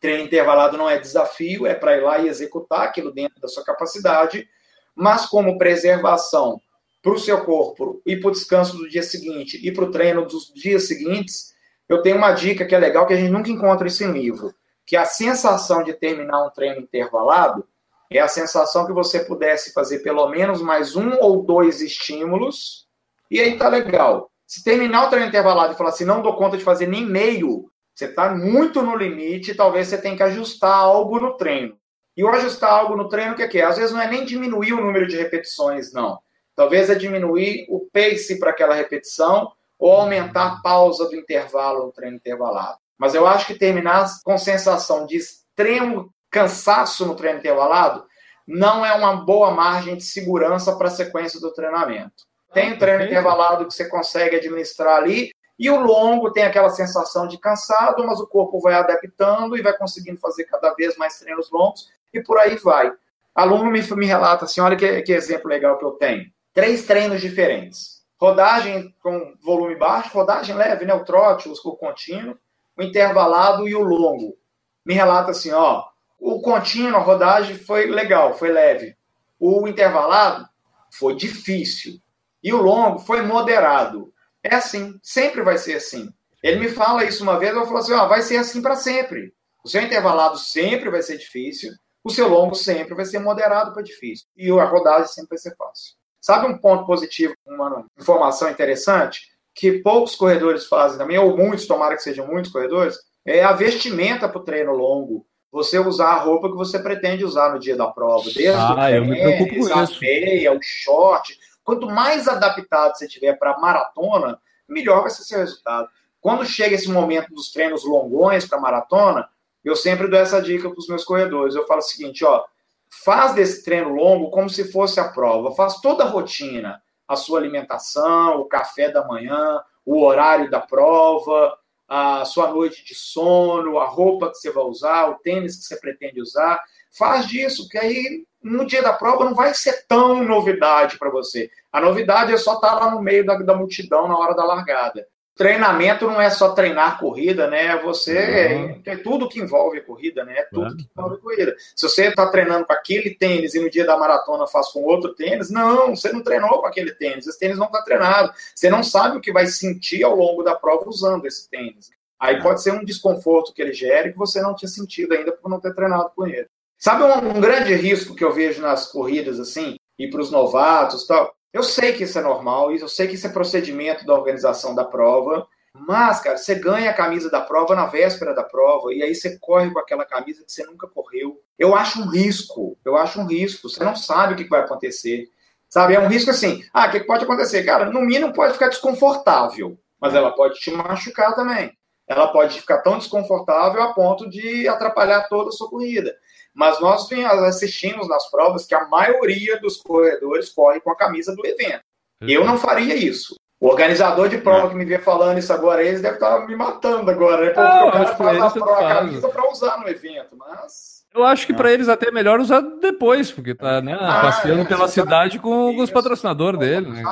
treino intervalado não é desafio, é para ir lá e executar aquilo dentro da sua capacidade mas como preservação para o seu corpo e para o descanso do dia seguinte e para o treino dos dias seguintes, eu tenho uma dica que é legal que a gente nunca encontra isso em livro, que a sensação de terminar um treino intervalado é a sensação que você pudesse fazer pelo menos mais um ou dois estímulos, e aí tá legal. Se terminar o treino intervalado e falar assim, não dou conta de fazer nem meio, você está muito no limite, talvez você tenha que ajustar algo no treino. E o ajustar algo no treino, o que é que é? Às vezes não é nem diminuir o número de repetições, não. Talvez é diminuir o pace para aquela repetição ou aumentar a pausa do intervalo no treino intervalado. Mas eu acho que terminar com sensação de extremo cansaço no treino intervalado não é uma boa margem de segurança para a sequência do treinamento. Tem o treino intervalado que você consegue administrar ali, e o longo tem aquela sensação de cansado, mas o corpo vai adaptando e vai conseguindo fazer cada vez mais treinos longos e por aí vai. Aluno me, me relata assim: olha que, que exemplo legal que eu tenho. Três treinos diferentes. Rodagem com volume baixo, rodagem leve, né? O trote, o contínuo, o intervalado e o longo. Me relata assim: ó, o contínuo, a rodagem foi legal, foi leve. O intervalado foi difícil. E o longo foi moderado. É assim, sempre vai ser assim. Ele me fala isso uma vez, eu falo assim: ó, vai ser assim para sempre. O seu intervalado sempre vai ser difícil, o seu longo sempre vai ser moderado para difícil. E a rodagem sempre vai ser fácil. Sabe um ponto positivo, uma informação interessante, que poucos corredores fazem também, ou muitos, tomara que sejam muitos corredores, é a vestimenta para o treino longo. Você usar a roupa que você pretende usar no dia da prova. Desde ah, o tênis, eu me preocupo com isso. a meia, o short. Quanto mais adaptado você tiver para maratona, melhor vai ser seu resultado. Quando chega esse momento dos treinos longões para maratona, eu sempre dou essa dica para os meus corredores. Eu falo o seguinte, ó, faz desse treino longo como se fosse a prova. Faz toda a rotina, a sua alimentação, o café da manhã, o horário da prova, a sua noite de sono, a roupa que você vai usar, o tênis que você pretende usar. Faz disso, que aí no dia da prova não vai ser tão novidade para você. A novidade é só estar tá lá no meio da, da multidão na hora da largada treinamento não é só treinar corrida, né? Você uhum. é, tudo que envolve a corrida, né? É tudo uhum. que envolve a corrida. Se você está treinando com aquele tênis e no dia da maratona faz com outro tênis, não, você não treinou com aquele tênis. Esse tênis não está treinado. Você não sabe o que vai sentir ao longo da prova usando esse tênis. Aí pode ser um desconforto que ele gere que você não tinha sentido ainda por não ter treinado com ele. Sabe um, um grande risco que eu vejo nas corridas assim e para os novatos, tal? Eu sei que isso é normal, eu sei que isso é procedimento da organização da prova, mas, cara, você ganha a camisa da prova na véspera da prova e aí você corre com aquela camisa que você nunca correu. Eu acho um risco, eu acho um risco. Você não sabe o que vai acontecer. Sabe, é um risco assim. Ah, o que pode acontecer? Cara, no mínimo pode ficar desconfortável, mas ela pode te machucar também. Ela pode ficar tão desconfortável a ponto de atrapalhar toda a sua corrida. Mas nós assistimos nas provas que a maioria dos corredores corre com a camisa do evento. Eu não faria isso. O organizador de prova é. que me vê falando isso agora, eles devem estar me matando agora, né? Porque não, o cara faz a, prova, a camisa para usar no evento, mas... Eu acho que para eles até é melhor usar depois, porque tá né, ah, passeando é, pela cidade com os patrocinadores dele. Né?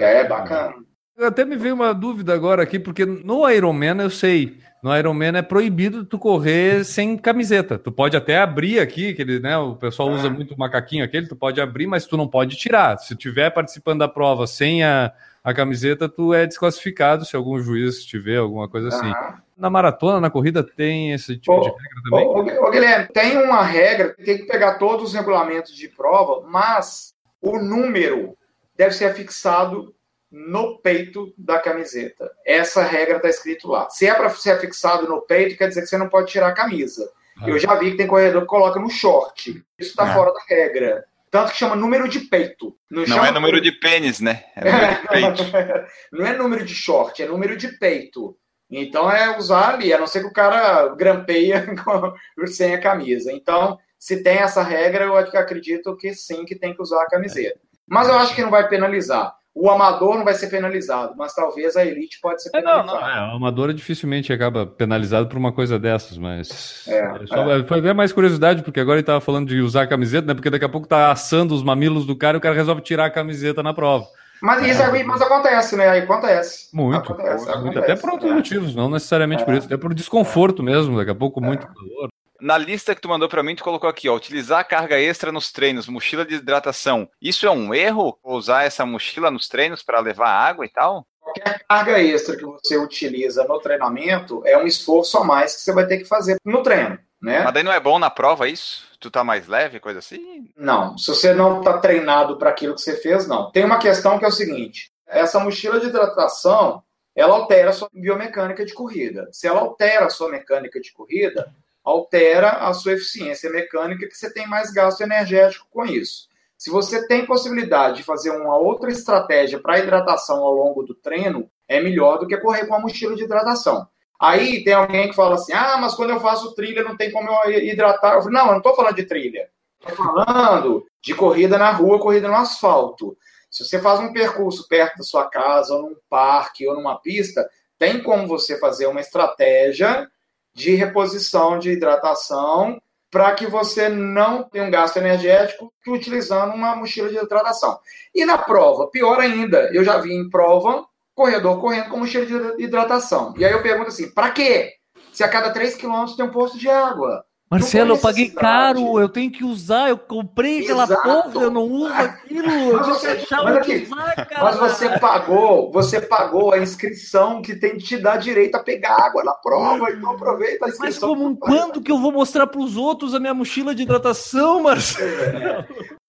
É, bacana. Até me veio uma dúvida agora aqui, porque no Ironman eu sei no Ironman é proibido tu correr sem camiseta. Tu pode até abrir aqui, aquele, né? O pessoal usa muito o macaquinho aquele, tu pode abrir, mas tu não pode tirar. Se tiver participando da prova sem a, a camiseta, tu é desclassificado se algum juiz tiver alguma coisa assim. Na maratona, na corrida, tem esse tipo Ô, de regra também? Ô, ô, ô, Guilherme, tem uma regra, tem que pegar todos os regulamentos de prova, mas o número deve ser fixado no peito da camiseta. Essa regra está escrito lá. Se é para ser fixado no peito, quer dizer que você não pode tirar a camisa. Ah. Eu já vi que tem corredor que coloca no short. Isso está Ah. fora da regra. Tanto que chama número de peito. Não chama é número de pênis, né? É número de peito. não é número de short, é número de peito. Então é usar ali, a não ser que o cara grampeia sem a camisa. Então, se tem essa regra, eu acredito que sim, que tem que usar a camiseta. Mas eu acho que não vai penalizar. O amador não vai ser penalizado, mas talvez a elite pode ser É, não, penalizada. não, é, o amador dificilmente acaba penalizado por uma coisa dessas, mas É, é, só, foi até mais curiosidade, porque agora ele tava falando de usar a camiseta, né? Porque daqui a pouco tá assando os mamilos do cara e o cara resolve tirar a camiseta na prova. Mas isso aí- mas acontece, né? Aí Acontece. Muito, Acontece, acontece, até por outros é. motivos, não necessariamente por isso, até por desconforto mesmo, daqui a pouco muito calor. Na lista que tu mandou pra mim, tu colocou aqui, ó, utilizar a carga extra nos treinos, mochila de hidratação. Isso é um erro? Usar essa mochila nos treinos para levar água e tal? Qualquer carga extra que você utiliza no treinamento é um esforço a mais que você vai ter que fazer no treino, né? Mas daí não é bom na prova isso? Tu tá mais leve, coisa assim? Não, se você não está treinado para aquilo que você fez, não. Tem uma questão que é o seguinte: essa mochila de hidratação, ela altera a sua biomecânica de corrida. Se ela altera a sua mecânica de corrida, altera a sua eficiência mecânica, que você tem mais gasto energético com isso. Se você tem possibilidade de fazer uma outra estratégia para hidratação ao longo do treino, é melhor do que correr com a mochila de hidratação. Aí tem alguém que fala assim: ah, mas quando eu faço trilha não tem como eu hidratar. Eu falo, não, eu não estou falando de trilha. Estou falando de corrida na rua, corrida no asfalto. Se você faz um percurso perto da sua casa, ou num parque, ou numa pista, tem como você fazer uma estratégia de reposição de hidratação para que você não tenha um gasto energético utilizando uma mochila de hidratação. E na prova, pior ainda, eu já vi em prova corredor correndo com mochila de hidratação. E aí eu pergunto assim, para quê? Se a cada 3 quilômetros tem um posto de água. Marcelo, eu paguei caro, eu tenho que usar, eu comprei aquela Exato. porra, eu não uso aquilo, eu Mas você- deixar mas eu aqui, usar, cara. Mas você pagou, você pagou a inscrição que tem que te dar direito a pegar água na prova, então aproveita a Mas inscrição. como, quando que eu vou mostrar pros outros a minha mochila de hidratação, Marcelo?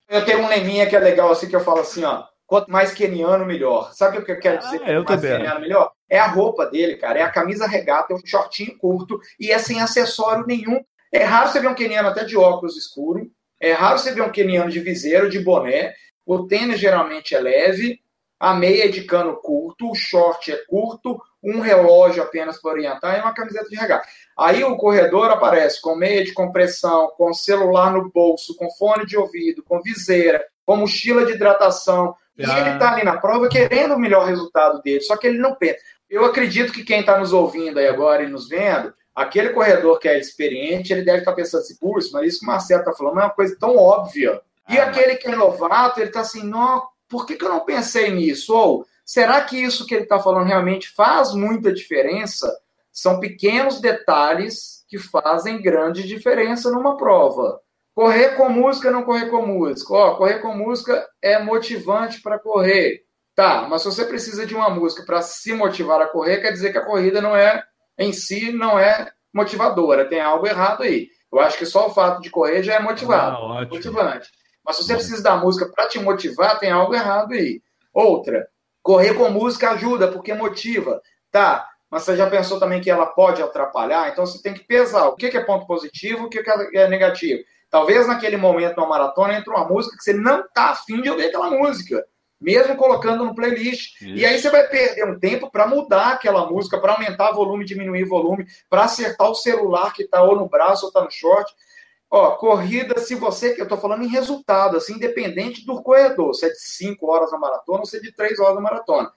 Eu tenho um leminha que é legal assim que eu falo assim, ó, quanto mais keniano melhor. Sabe o que eu quero dizer? Ah, quanto eu mais também. keniano melhor? É a roupa dele, cara, é a camisa regata, é um shortinho curto e é sem acessório nenhum. É raro você ver um keniano até de óculos escuro, é raro você ver um keniano de viseiro, de boné. O tênis geralmente é leve, a meia é de cano curto, o short é curto, um relógio apenas para orientar e uma camiseta de regata. Aí o corredor aparece com meia de compressão, com celular no bolso, com fone de ouvido, com viseira, com mochila de hidratação. E Ah. ele está ali na prova querendo o melhor resultado dele, só que ele não pensa. Eu acredito que quem está nos ouvindo aí agora e nos vendo, aquele corredor que é experiente, ele deve estar pensando assim, putz, mas isso que o Marcelo está falando é uma coisa tão óbvia. E Ah, aquele que é novato, ele está assim, não, por que, que eu não pensei nisso? Ou será que isso que ele está falando realmente faz muita diferença? São pequenos detalhes que fazem grande diferença numa prova. Correr com música, não correr com música. Ó, correr com música é motivante para correr. Tá, mas se você precisa de uma música para se motivar a correr, quer dizer que a corrida não é, em si, não é motivadora. Tem algo errado aí. Eu acho que só o fato de correr já é motivado. Ah, motivante. Mas se você precisa da música para te motivar, tem algo errado aí. Outra, correr com música ajuda, porque motiva. Tá, mas você já pensou também que ela pode atrapalhar? Então você tem que pesar o que é ponto positivo, o que que é negativo. Talvez naquele momento na maratona entre uma música que você não está afim de ouvir aquela música, mesmo colocando no playlist. E aí você vai perder um tempo para mudar aquela música, para aumentar volume, diminuir volume, para acertar o celular que está ou no braço ou está no short. Ó, corrida, se você, eu tô falando em resultado, assim, independente do corredor, se é de 5 horas na maratona ou se é de 3 horas na maratona.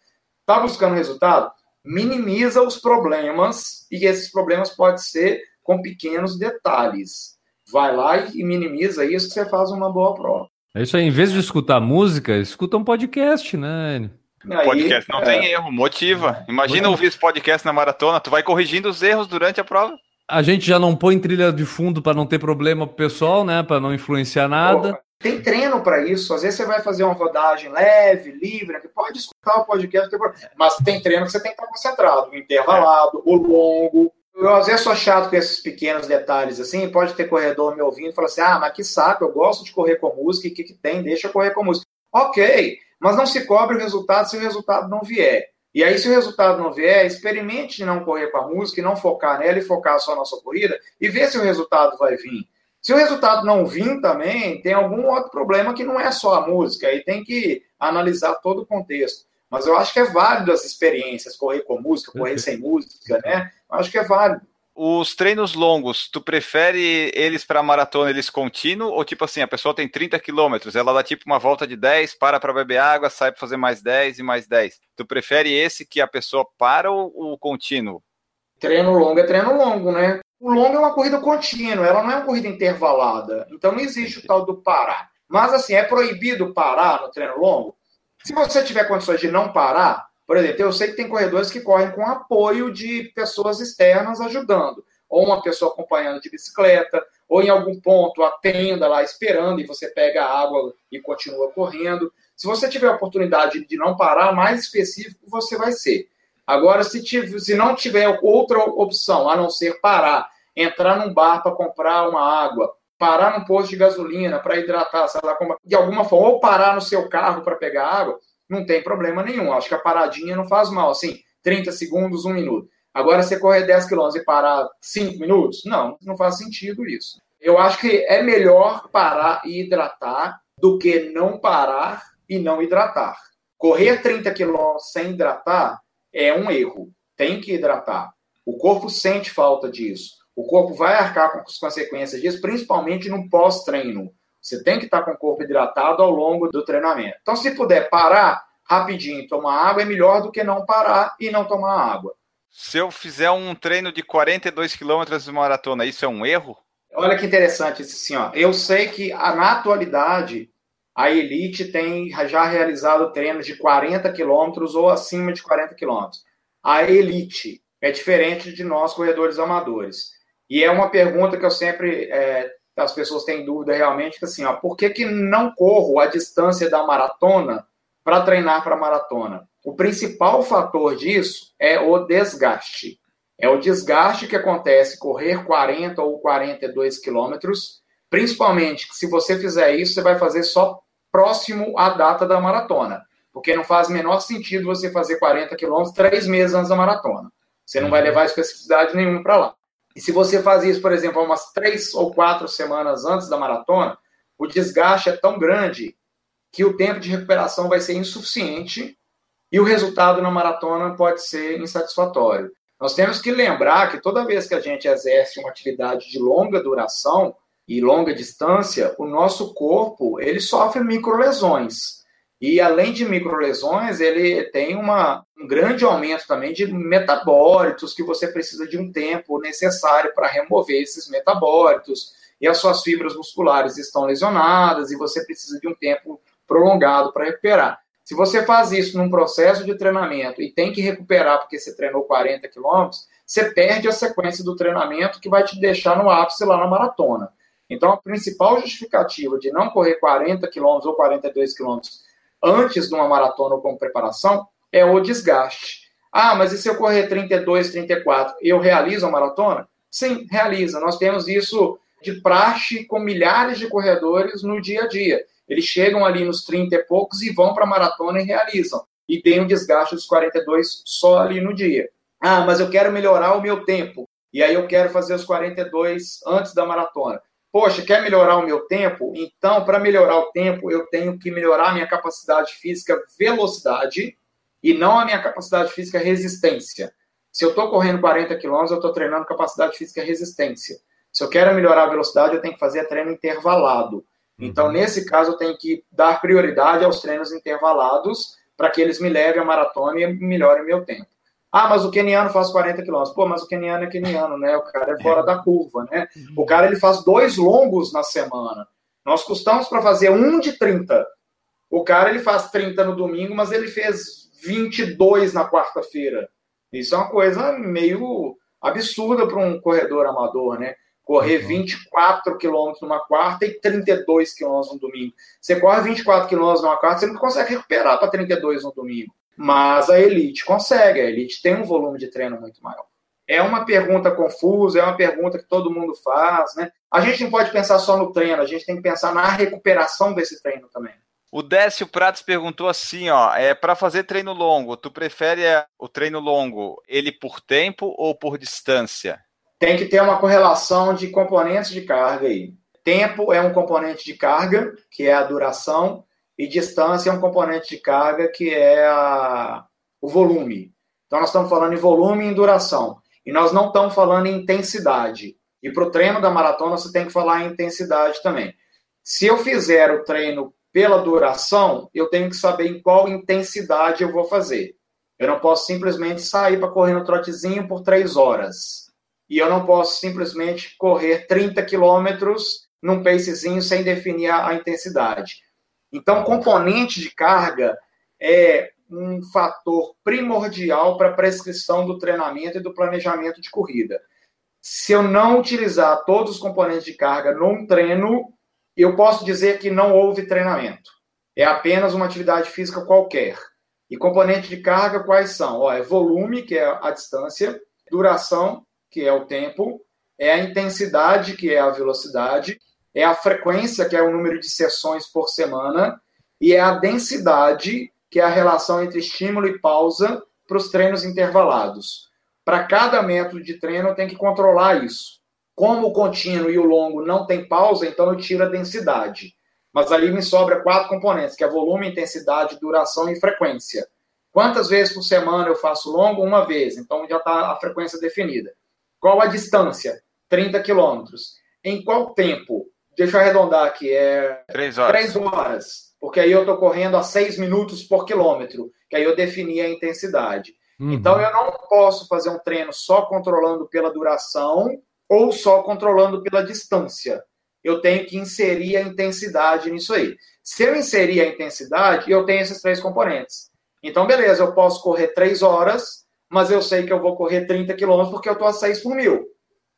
Tá buscando resultado? Minimiza os problemas, e esses problemas podem ser com pequenos detalhes. Vai lá e minimiza isso que você faz uma boa prova. É isso aí, em vez de escutar música, escuta um podcast, né? Aí, podcast não é, tem erro, motiva. Imagina ouvir esse podcast na maratona, tu vai corrigindo os erros durante a prova. A gente já não põe trilha de fundo para não ter problema pro pessoal, né? Para não influenciar nada. Pô, Tem treino para isso. Às vezes você vai fazer uma rodagem leve, livre, que pode escutar o podcast, mas tem treino que você tem que estar concentrado, o intervalado, o longo. Eu às vezes sou chato com esses pequenos detalhes assim. Pode ter corredor me ouvindo e falar assim: ah, mas que saco, eu gosto de correr com música, e o que, que tem? Deixa eu correr com música. Ok, mas não se cobre o resultado se o resultado não vier. E aí, se o resultado não vier, experimente não correr com a música e não focar nela e focar só na sua corrida e ver se o resultado vai vir. Se o resultado não vir também, tem algum outro problema que não é só a música, aí tem que analisar todo o contexto. Mas eu acho que é válido as experiências, correr com música, correr sem música, né? Eu acho que é válido. Os treinos longos, tu prefere eles para maratona, eles contínuo? Ou tipo assim, a pessoa tem 30 quilômetros, ela dá tipo uma volta de 10, para para beber água, sai para fazer mais 10 e mais 10. Tu prefere esse que a pessoa para ou o contínuo? Treino longo é treino longo, né? O longo é uma corrida contínua, ela não é uma corrida intervalada. Então não existe o tal do parar. Mas assim, é proibido parar no treino longo? Se você tiver condições de não parar, por exemplo, eu sei que tem corredores que correm com apoio de pessoas externas ajudando, ou uma pessoa acompanhando de bicicleta, ou em algum ponto a tenda lá esperando e você pega a água e continua correndo. Se você tiver a oportunidade de não parar, mais específico você vai ser. Agora, se, tiver, se não tiver outra opção a não ser parar, entrar num bar para comprar uma água, parar num posto de gasolina para hidratar, sei lá, como, de alguma forma, ou parar no seu carro para pegar água, não tem problema nenhum. Acho que a paradinha não faz mal, assim, 30 segundos, um minuto. Agora, você correr 10 quilômetros e parar 5 minutos? Não, não faz sentido isso. Eu acho que é melhor parar e hidratar do que não parar e não hidratar. Correr 30 quilômetros sem hidratar é um erro. Tem que hidratar. O corpo sente falta disso. O corpo vai arcar com as consequências disso, principalmente no pós-treino. Você tem que estar com o corpo hidratado ao longo do treinamento. Então, se puder parar rapidinho e tomar água, é melhor do que não parar e não tomar água. Se eu fizer um treino de 42 quilômetros de maratona, isso é um erro? Olha que interessante isso assim, ó. Eu sei que na atualidade a elite tem já realizado treinos de 40 quilômetros ou acima de 40 quilômetros. A elite é diferente de nós corredores amadores. E é uma pergunta que eu sempre é, as pessoas têm dúvida realmente, que assim, ó, por que, que não corro a distância da maratona para treinar para maratona? O principal fator disso é o desgaste. É o desgaste que acontece correr 40 ou 42 quilômetros, principalmente se você fizer isso, você vai fazer só próximo à data da maratona. Porque não faz menor sentido você fazer 40 quilômetros três meses antes da maratona. Você não vai levar especificidade nenhuma para lá. E se você faz isso, por exemplo, umas três ou quatro semanas antes da maratona, o desgaste é tão grande que o tempo de recuperação vai ser insuficiente e o resultado na maratona pode ser insatisfatório. Nós temos que lembrar que toda vez que a gente exerce uma atividade de longa duração e longa distância, o nosso corpo ele sofre microlesões. E além de microlesões, ele tem uma, um grande aumento também de metabólitos, que você precisa de um tempo necessário para remover esses metabólitos, e as suas fibras musculares estão lesionadas, e você precisa de um tempo prolongado para recuperar. Se você faz isso num processo de treinamento e tem que recuperar porque você treinou 40 quilômetros, você perde a sequência do treinamento que vai te deixar no ápice lá na maratona. Então, a principal justificativa de não correr 40 quilômetros ou 42 quilômetros antes de uma maratona ou como preparação é o desgaste. Ah, mas e se eu correr 32, 34, eu realizo a maratona? Sim, realiza. Nós temos isso de praxe com milhares de corredores no dia a dia. Eles chegam ali nos 30 e poucos e vão para a maratona e realizam. E tem um desgaste dos 42 só ali no dia. Ah, mas eu quero melhorar o meu tempo. E aí eu quero fazer os 42 antes da maratona. Poxa, quer melhorar o meu tempo? Então, para melhorar o tempo, eu tenho que melhorar a minha capacidade física velocidade e não a minha capacidade física resistência. Se eu estou correndo 40 km, eu estou treinando capacidade física resistência. Se eu quero melhorar a velocidade, eu tenho que fazer treino intervalado. Então, uhum. nesse caso, eu tenho que dar prioridade aos treinos intervalados para que eles me levem a maratona e melhorem meu tempo. Ah, mas o keniano faz 40 quilômetros. Pô, mas o keniano é keniano, né? O cara é fora é. da curva, né? O cara ele faz dois longos na semana. Nós custamos para fazer um de 30. O cara ele faz 30 no domingo, mas ele fez 22 na quarta-feira. Isso é uma coisa meio absurda para um corredor amador, né? Correr uhum. 24 quilômetros numa quarta e 32 quilômetros no domingo. Você corre 24 quilômetros numa quarta, você não consegue recuperar para 32 no domingo. Mas a elite consegue, a elite tem um volume de treino muito maior. É uma pergunta confusa, é uma pergunta que todo mundo faz, né? A gente não pode pensar só no treino, a gente tem que pensar na recuperação desse treino também. O Décio Pratos perguntou assim, ó, é para fazer treino longo, tu prefere o treino longo, ele por tempo ou por distância? Tem que ter uma correlação de componentes de carga aí. Tempo é um componente de carga, que é a duração, e distância é um componente de carga, que é a, o volume. Então nós estamos falando em volume e em duração. E nós não estamos falando em intensidade. E para o treino da maratona você tem que falar em intensidade também. Se eu fizer o treino pela duração, eu tenho que saber em qual intensidade eu vou fazer. Eu não posso simplesmente sair para correr no trotezinho por três horas. E eu não posso simplesmente correr 30 quilômetros num pacezinho sem definir a, a intensidade. Então, componente de carga é um fator primordial para a prescrição do treinamento e do planejamento de corrida. Se eu não utilizar todos os componentes de carga num treino, eu posso dizer que não houve treinamento. É apenas uma atividade física qualquer. E componente de carga quais são? Ó, é volume, que é a distância, duração, que é o tempo, é a intensidade, que é a velocidade, é a frequência, que é o número de sessões por semana, e é a densidade, que é a relação entre estímulo e pausa para os treinos intervalados. Para cada método de treino, tenho que controlar isso. Como o contínuo e o longo não tem pausa, então eu tiro a densidade. Mas ali me sobra quatro componentes, que é volume, intensidade, duração e frequência. Quantas vezes por semana eu faço longo? Uma vez. Então já está a frequência definida. Qual a distância? 30 quilômetros. Em qual tempo? Deixa eu arredondar aqui. É... Três horas. Três horas. Porque aí eu estou correndo a seis minutos por quilômetro. Que aí eu defini a intensidade. Uhum. Então eu não posso fazer um treino só controlando pela duração ou só controlando pela distância. Eu tenho que inserir a intensidade nisso aí. Se eu inserir a intensidade, eu tenho esses três componentes. Então, beleza, eu posso correr três horas, mas eu sei que eu vou correr 30 quilômetros porque eu estou a 6 por mil.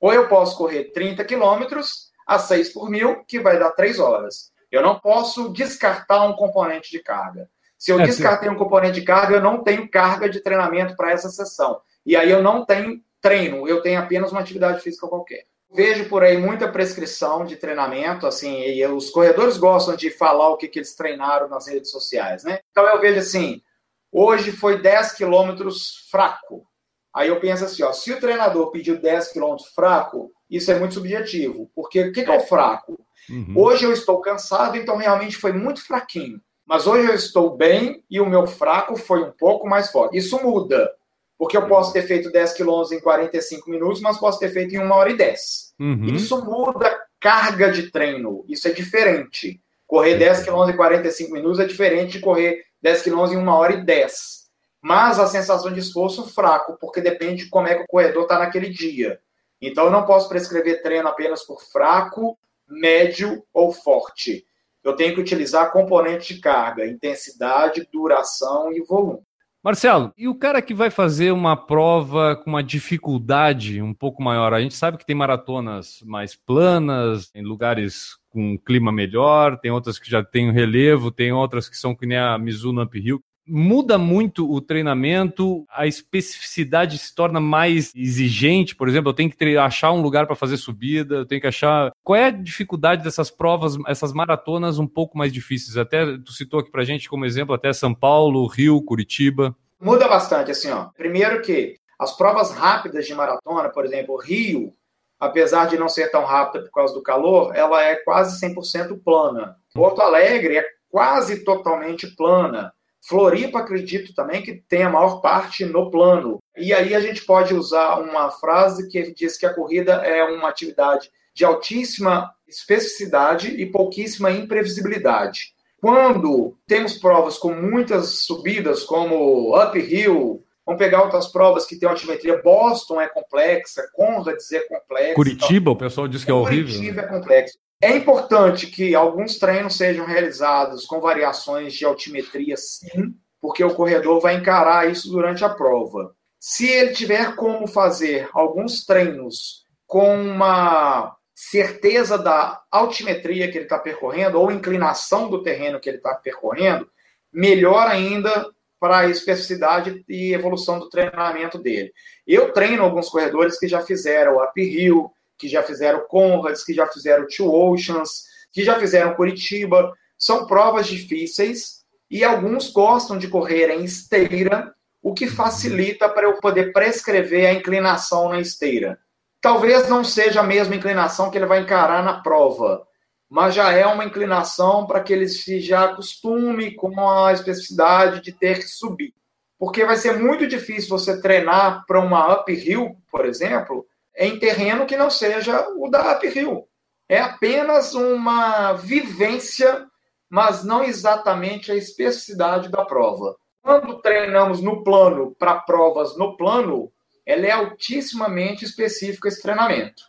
Ou eu posso correr 30 quilômetros a 6 por mil, que vai dar 3 horas. Eu não posso descartar um componente de carga. Se eu é, descartei um componente de carga, eu não tenho carga de treinamento para essa sessão. E aí eu não tenho treino, eu tenho apenas uma atividade física qualquer. Vejo por aí muita prescrição de treinamento, assim, e os corredores gostam de falar o que, que eles treinaram nas redes sociais, né? Então eu vejo assim, hoje foi 10 quilômetros fraco. Aí eu penso assim, ó, se o treinador pediu 10 quilômetros fraco, isso é muito subjetivo, porque o que, que é o fraco? Uhum. Hoje eu estou cansado, então realmente foi muito fraquinho. Mas hoje eu estou bem e o meu fraco foi um pouco mais forte. Isso muda. Porque eu posso ter feito 10 quilômetros em 45 minutos, mas posso ter feito em 1 hora e 10. Uhum. Isso muda carga de treino. Isso é diferente. Correr 10 quilômetros em 45 minutos é diferente de correr 10 quilômetros em 1 hora e 10. Mas a sensação de esforço fraco, porque depende de como é que o corredor está naquele dia. Então eu não posso prescrever treino apenas por fraco, médio ou forte. Eu tenho que utilizar componentes de carga, intensidade, duração e volume. Marcelo, e o cara que vai fazer uma prova com uma dificuldade um pouco maior? A gente sabe que tem maratonas mais planas, em lugares com clima melhor, tem outras que já tem relevo, tem outras que são que nem a Mizuno Uphill muda muito o treinamento, a especificidade se torna mais exigente. Por exemplo, eu tenho que achar um lugar para fazer subida, eu tenho que achar. Qual é a dificuldade dessas provas, essas maratonas um pouco mais difíceis? Até tu citou aqui para gente como exemplo até São Paulo, Rio, Curitiba. Muda bastante, assim, ó. Primeiro que as provas rápidas de maratona, por exemplo, Rio, apesar de não ser tão rápida por causa do calor, ela é quase 100% plana. Porto Alegre é quase totalmente plana. Floripa, acredito também que tem a maior parte no plano. E aí a gente pode usar uma frase que diz que a corrida é uma atividade de altíssima especificidade e pouquíssima imprevisibilidade. Quando temos provas com muitas subidas, como uphill, vamos pegar outras provas que tem altimetria. Boston é complexa, Conrads é complexa. Curitiba, então, o pessoal diz que é horrível. Curitiba é complexo. É importante que alguns treinos sejam realizados com variações de altimetria, sim, porque o corredor vai encarar isso durante a prova. Se ele tiver como fazer alguns treinos com uma certeza da altimetria que ele está percorrendo ou inclinação do terreno que ele está percorrendo, melhor ainda para a especificidade e evolução do treinamento dele. Eu treino alguns corredores que já fizeram uphill, que já fizeram Conrads, que já fizeram Two Oceans, que já fizeram Curitiba. São provas difíceis e alguns gostam de correr em esteira, o que facilita para eu poder prescrever a inclinação na esteira. Talvez não seja a mesma inclinação que ele vai encarar na prova, mas já é uma inclinação para que ele se já acostume com a especificidade de ter que subir. Porque vai ser muito difícil você treinar para uma uphill, por exemplo, em terreno que não seja o da uphill. É apenas uma vivência, mas não exatamente a especificidade da prova. Quando treinamos no plano para provas no plano, ela é altissimamente específica esse treinamento.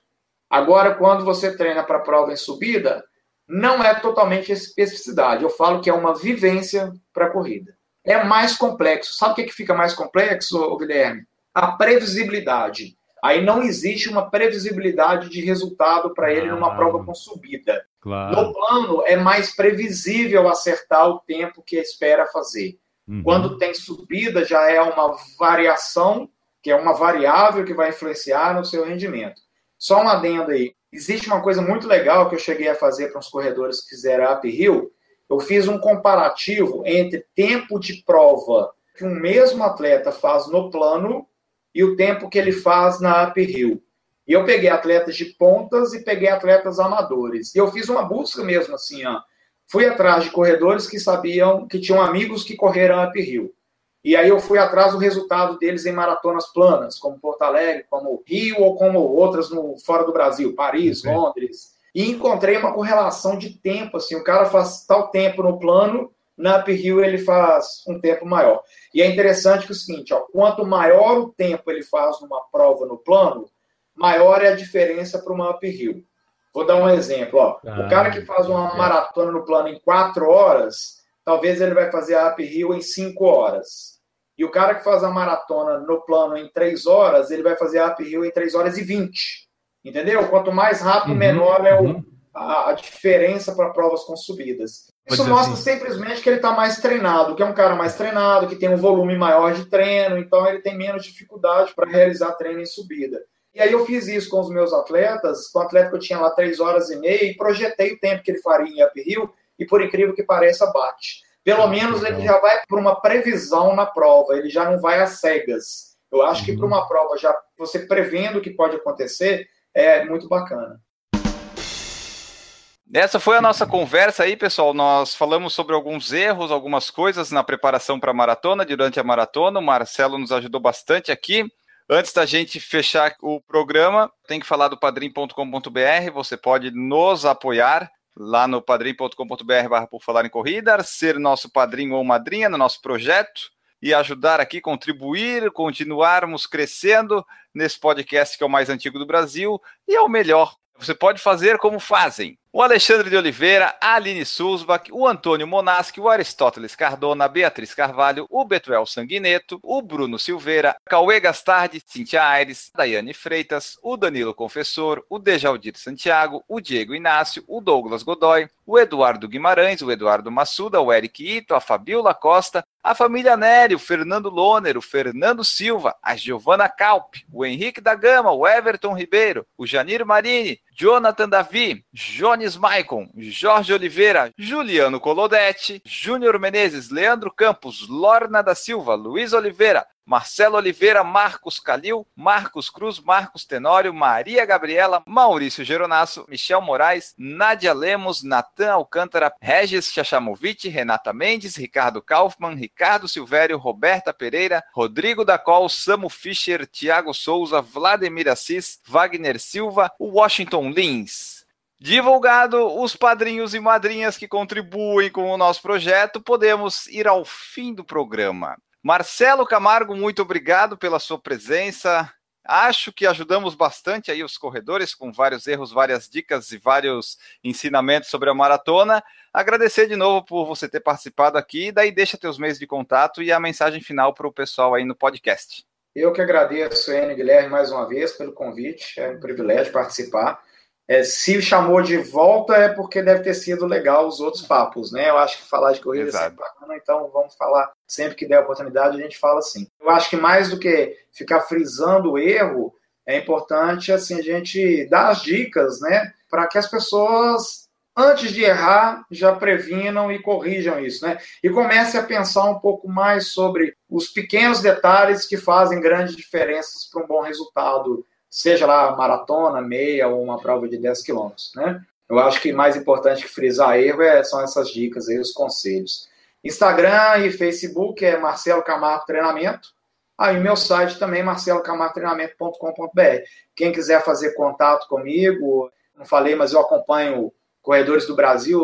Agora, quando você treina para prova em subida, não é totalmente especificidade. Eu falo que é uma vivência para a corrida. É mais complexo. Sabe o que, que fica mais complexo, Guilherme? A previsibilidade. Aí não existe uma previsibilidade de resultado para ele numa prova com subida. Claro. No plano, é mais previsível acertar o tempo que espera fazer. Uhum. Quando tem subida, já é uma variação, que é uma variável que vai influenciar no seu rendimento. Só um adendo aí. Existe uma coisa muito legal que eu cheguei a fazer para os corredores que fizeram uphill. Eu fiz um comparativo entre tempo de prova que um mesmo atleta faz no plano e o tempo que ele faz na uphill. E eu peguei atletas de pontas e peguei atletas amadores. E eu fiz uma busca mesmo assim, ó. Fui atrás de corredores que sabiam, que tinham amigos que correram uphill. E aí eu fui atrás do resultado deles em maratonas planas, como Porto Alegre, como Rio ou como outras no fora do Brasil, Paris, Ok. Londres. E encontrei uma correlação de tempo, assim, o cara faz tal tempo no plano, na uphill ele faz um tempo maior. E é interessante que é o seguinte, ó, quanto maior o tempo ele faz numa prova no plano, maior é a diferença para uma uphill. Vou dar um exemplo, ó. Ah, o cara que faz uma maratona no plano em quatro horas, talvez ele vai fazer a uphill em cinco horas. E o cara que faz a maratona no plano em três horas, ele vai fazer a uphill em três horas e vinte. Entendeu? Quanto mais rápido, Uhum, menor é o, uhum. a, a diferença para provas com subidas. Isso mostra assim. simplesmente que ele está mais treinado, que é um cara mais treinado, que tem um volume maior de treino, então ele tem menos dificuldade para realizar treino em subida. E aí eu fiz isso com os meus atletas, com o atleta que eu tinha lá três horas e meia, e projetei o tempo que ele faria em uphill, e por incrível que pareça, bate. Pelo Ah, menos legal. ele já vai para uma previsão na prova, ele já não vai às cegas. Eu acho que Uhum. para uma prova, já você prevendo o que pode acontecer, é muito bacana. Essa foi a nossa conversa aí, pessoal. Nós falamos sobre alguns erros, algumas coisas na preparação para a maratona, durante a maratona. O Marcelo nos ajudou bastante aqui. Antes da gente fechar o programa, tem que falar do padrim.com.br. Você pode nos apoiar lá no padrim.com.br por falar em corrida, ser nosso padrinho ou madrinha no nosso projeto e ajudar aqui, contribuir, continuarmos crescendo nesse podcast que é o mais antigo do Brasil e é o melhor. Você pode fazer como fazem o Alexandre de Oliveira, a Aline Sulzbach, o Antônio Monaschi, o Aristóteles Cardona, a Beatriz Carvalho, o Betuel Sanguineto, o Bruno Silveira, Cauê Gastardi, Cintia Aires, Daiane Freitas, o Danilo Confessor, o Dejaldir Santiago, o Diego Inácio, o Douglas Godoy, o Eduardo Guimarães, o Eduardo Massuda, o Eric Ito, a Fabiola Costa, a família Nery, o Fernando Loner, o Fernando Silva, a Giovana Calp, o Henrique da Gama, o Everton Ribeiro, o Janir Marini, Jonathan Davi, Jones Maicon, Jorge Oliveira, Juliano Colodetti, Júnior Menezes, Leandro Campos, Lorna da Silva, Luiz Oliveira, Marcelo Oliveira, Marcos Calil, Marcos Cruz, Marcos Tenório, Maria Gabriela, Maurício Geronasso, Michel Moraes, Nádia Lemos, Natan Alcântara, Regis Chachamovic, Renata Mendes, Ricardo Kaufmann, Ricardo Silvério, Roberta Pereira, Rodrigo Dacol, Samu Fischer, Tiago Souza, Vladimir Assis, Wagner Silva, Washington Lins. Divulgado os padrinhos e madrinhas que contribuem com o nosso projeto, podemos ir ao fim do programa. Marcelo Camargo, muito obrigado pela sua presença Acho que ajudamos bastante aí os corredores com vários erros, várias dicas e vários ensinamentos sobre a maratona. Agradecer de novo por você ter participado aqui, daí deixa teus meios de contato e a mensagem final para o pessoal aí no podcast. Eu que agradeço, Enio Guilherme, mais uma vez pelo convite. É um privilégio participar. É, se chamou de volta é porque deve ter sido legal os outros papos, né? Eu acho que falar de corrida Exato. é sempre bacana, então vamos falar sempre que der a oportunidade, a gente fala assim. Eu acho que mais do que ficar frisando o erro, é importante assim a gente dar as dicas, né? Para que as pessoas antes de errar, já previnam e corrijam isso, né? E comece a pensar um pouco mais sobre os pequenos detalhes que fazem grandes diferenças para um bom resultado seja lá maratona, meia ou uma prova de 10 quilômetros, né? Eu acho que mais importante que frisar erro é, são essas dicas aí, os conselhos. Instagram e Facebook é Marcelo Camargo Treinamento. Aí ah, meu site também, marcelocamargotreinamento.com.br. Quem quiser fazer contato comigo, não falei, mas eu acompanho corredores do Brasil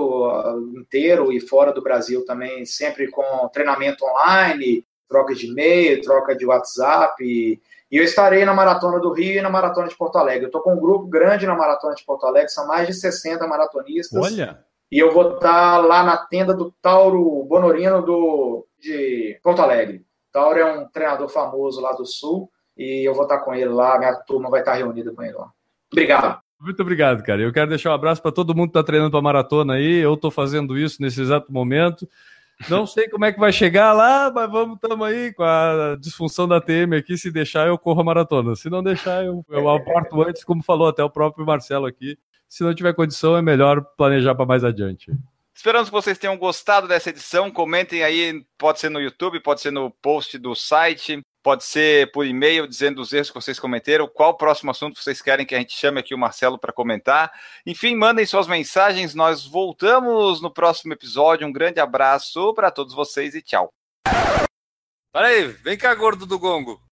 inteiro e fora do Brasil também, sempre com treinamento online, troca de e-mail, troca de WhatsApp, e eu estarei na Maratona do Rio e na Maratona de Porto Alegre. Eu estou com um grupo grande na Maratona de Porto Alegre, são mais de 60 maratonistas. Olha! E eu vou estar lá na tenda do Tauro Bonorino do, de Porto Alegre. Tauro é um treinador famoso lá do Sul e eu vou estar com ele lá, minha turma vai estar reunida com ele lá. Obrigado. Muito obrigado, cara. Eu quero deixar um abraço para todo mundo que está treinando para maratona aí. Eu estou fazendo isso nesse exato momento. Não sei como é que vai chegar lá, mas vamos, estamos aí com a disfunção da TM aqui. Se deixar, eu corro a maratona. Se não deixar, eu, eu aporto antes, como falou até o próprio Marcelo aqui. Se não tiver condição, é melhor planejar para mais adiante. Esperamos que vocês tenham gostado dessa edição. Comentem aí, pode ser no YouTube, pode ser no post do site pode ser por e-mail dizendo os erros que vocês cometeram, qual o próximo assunto vocês querem que a gente chame aqui o Marcelo para comentar. Enfim, mandem suas mensagens, nós voltamos no próximo episódio. Um grande abraço para todos vocês e tchau. Para aí, vem cá, gordo do gongo.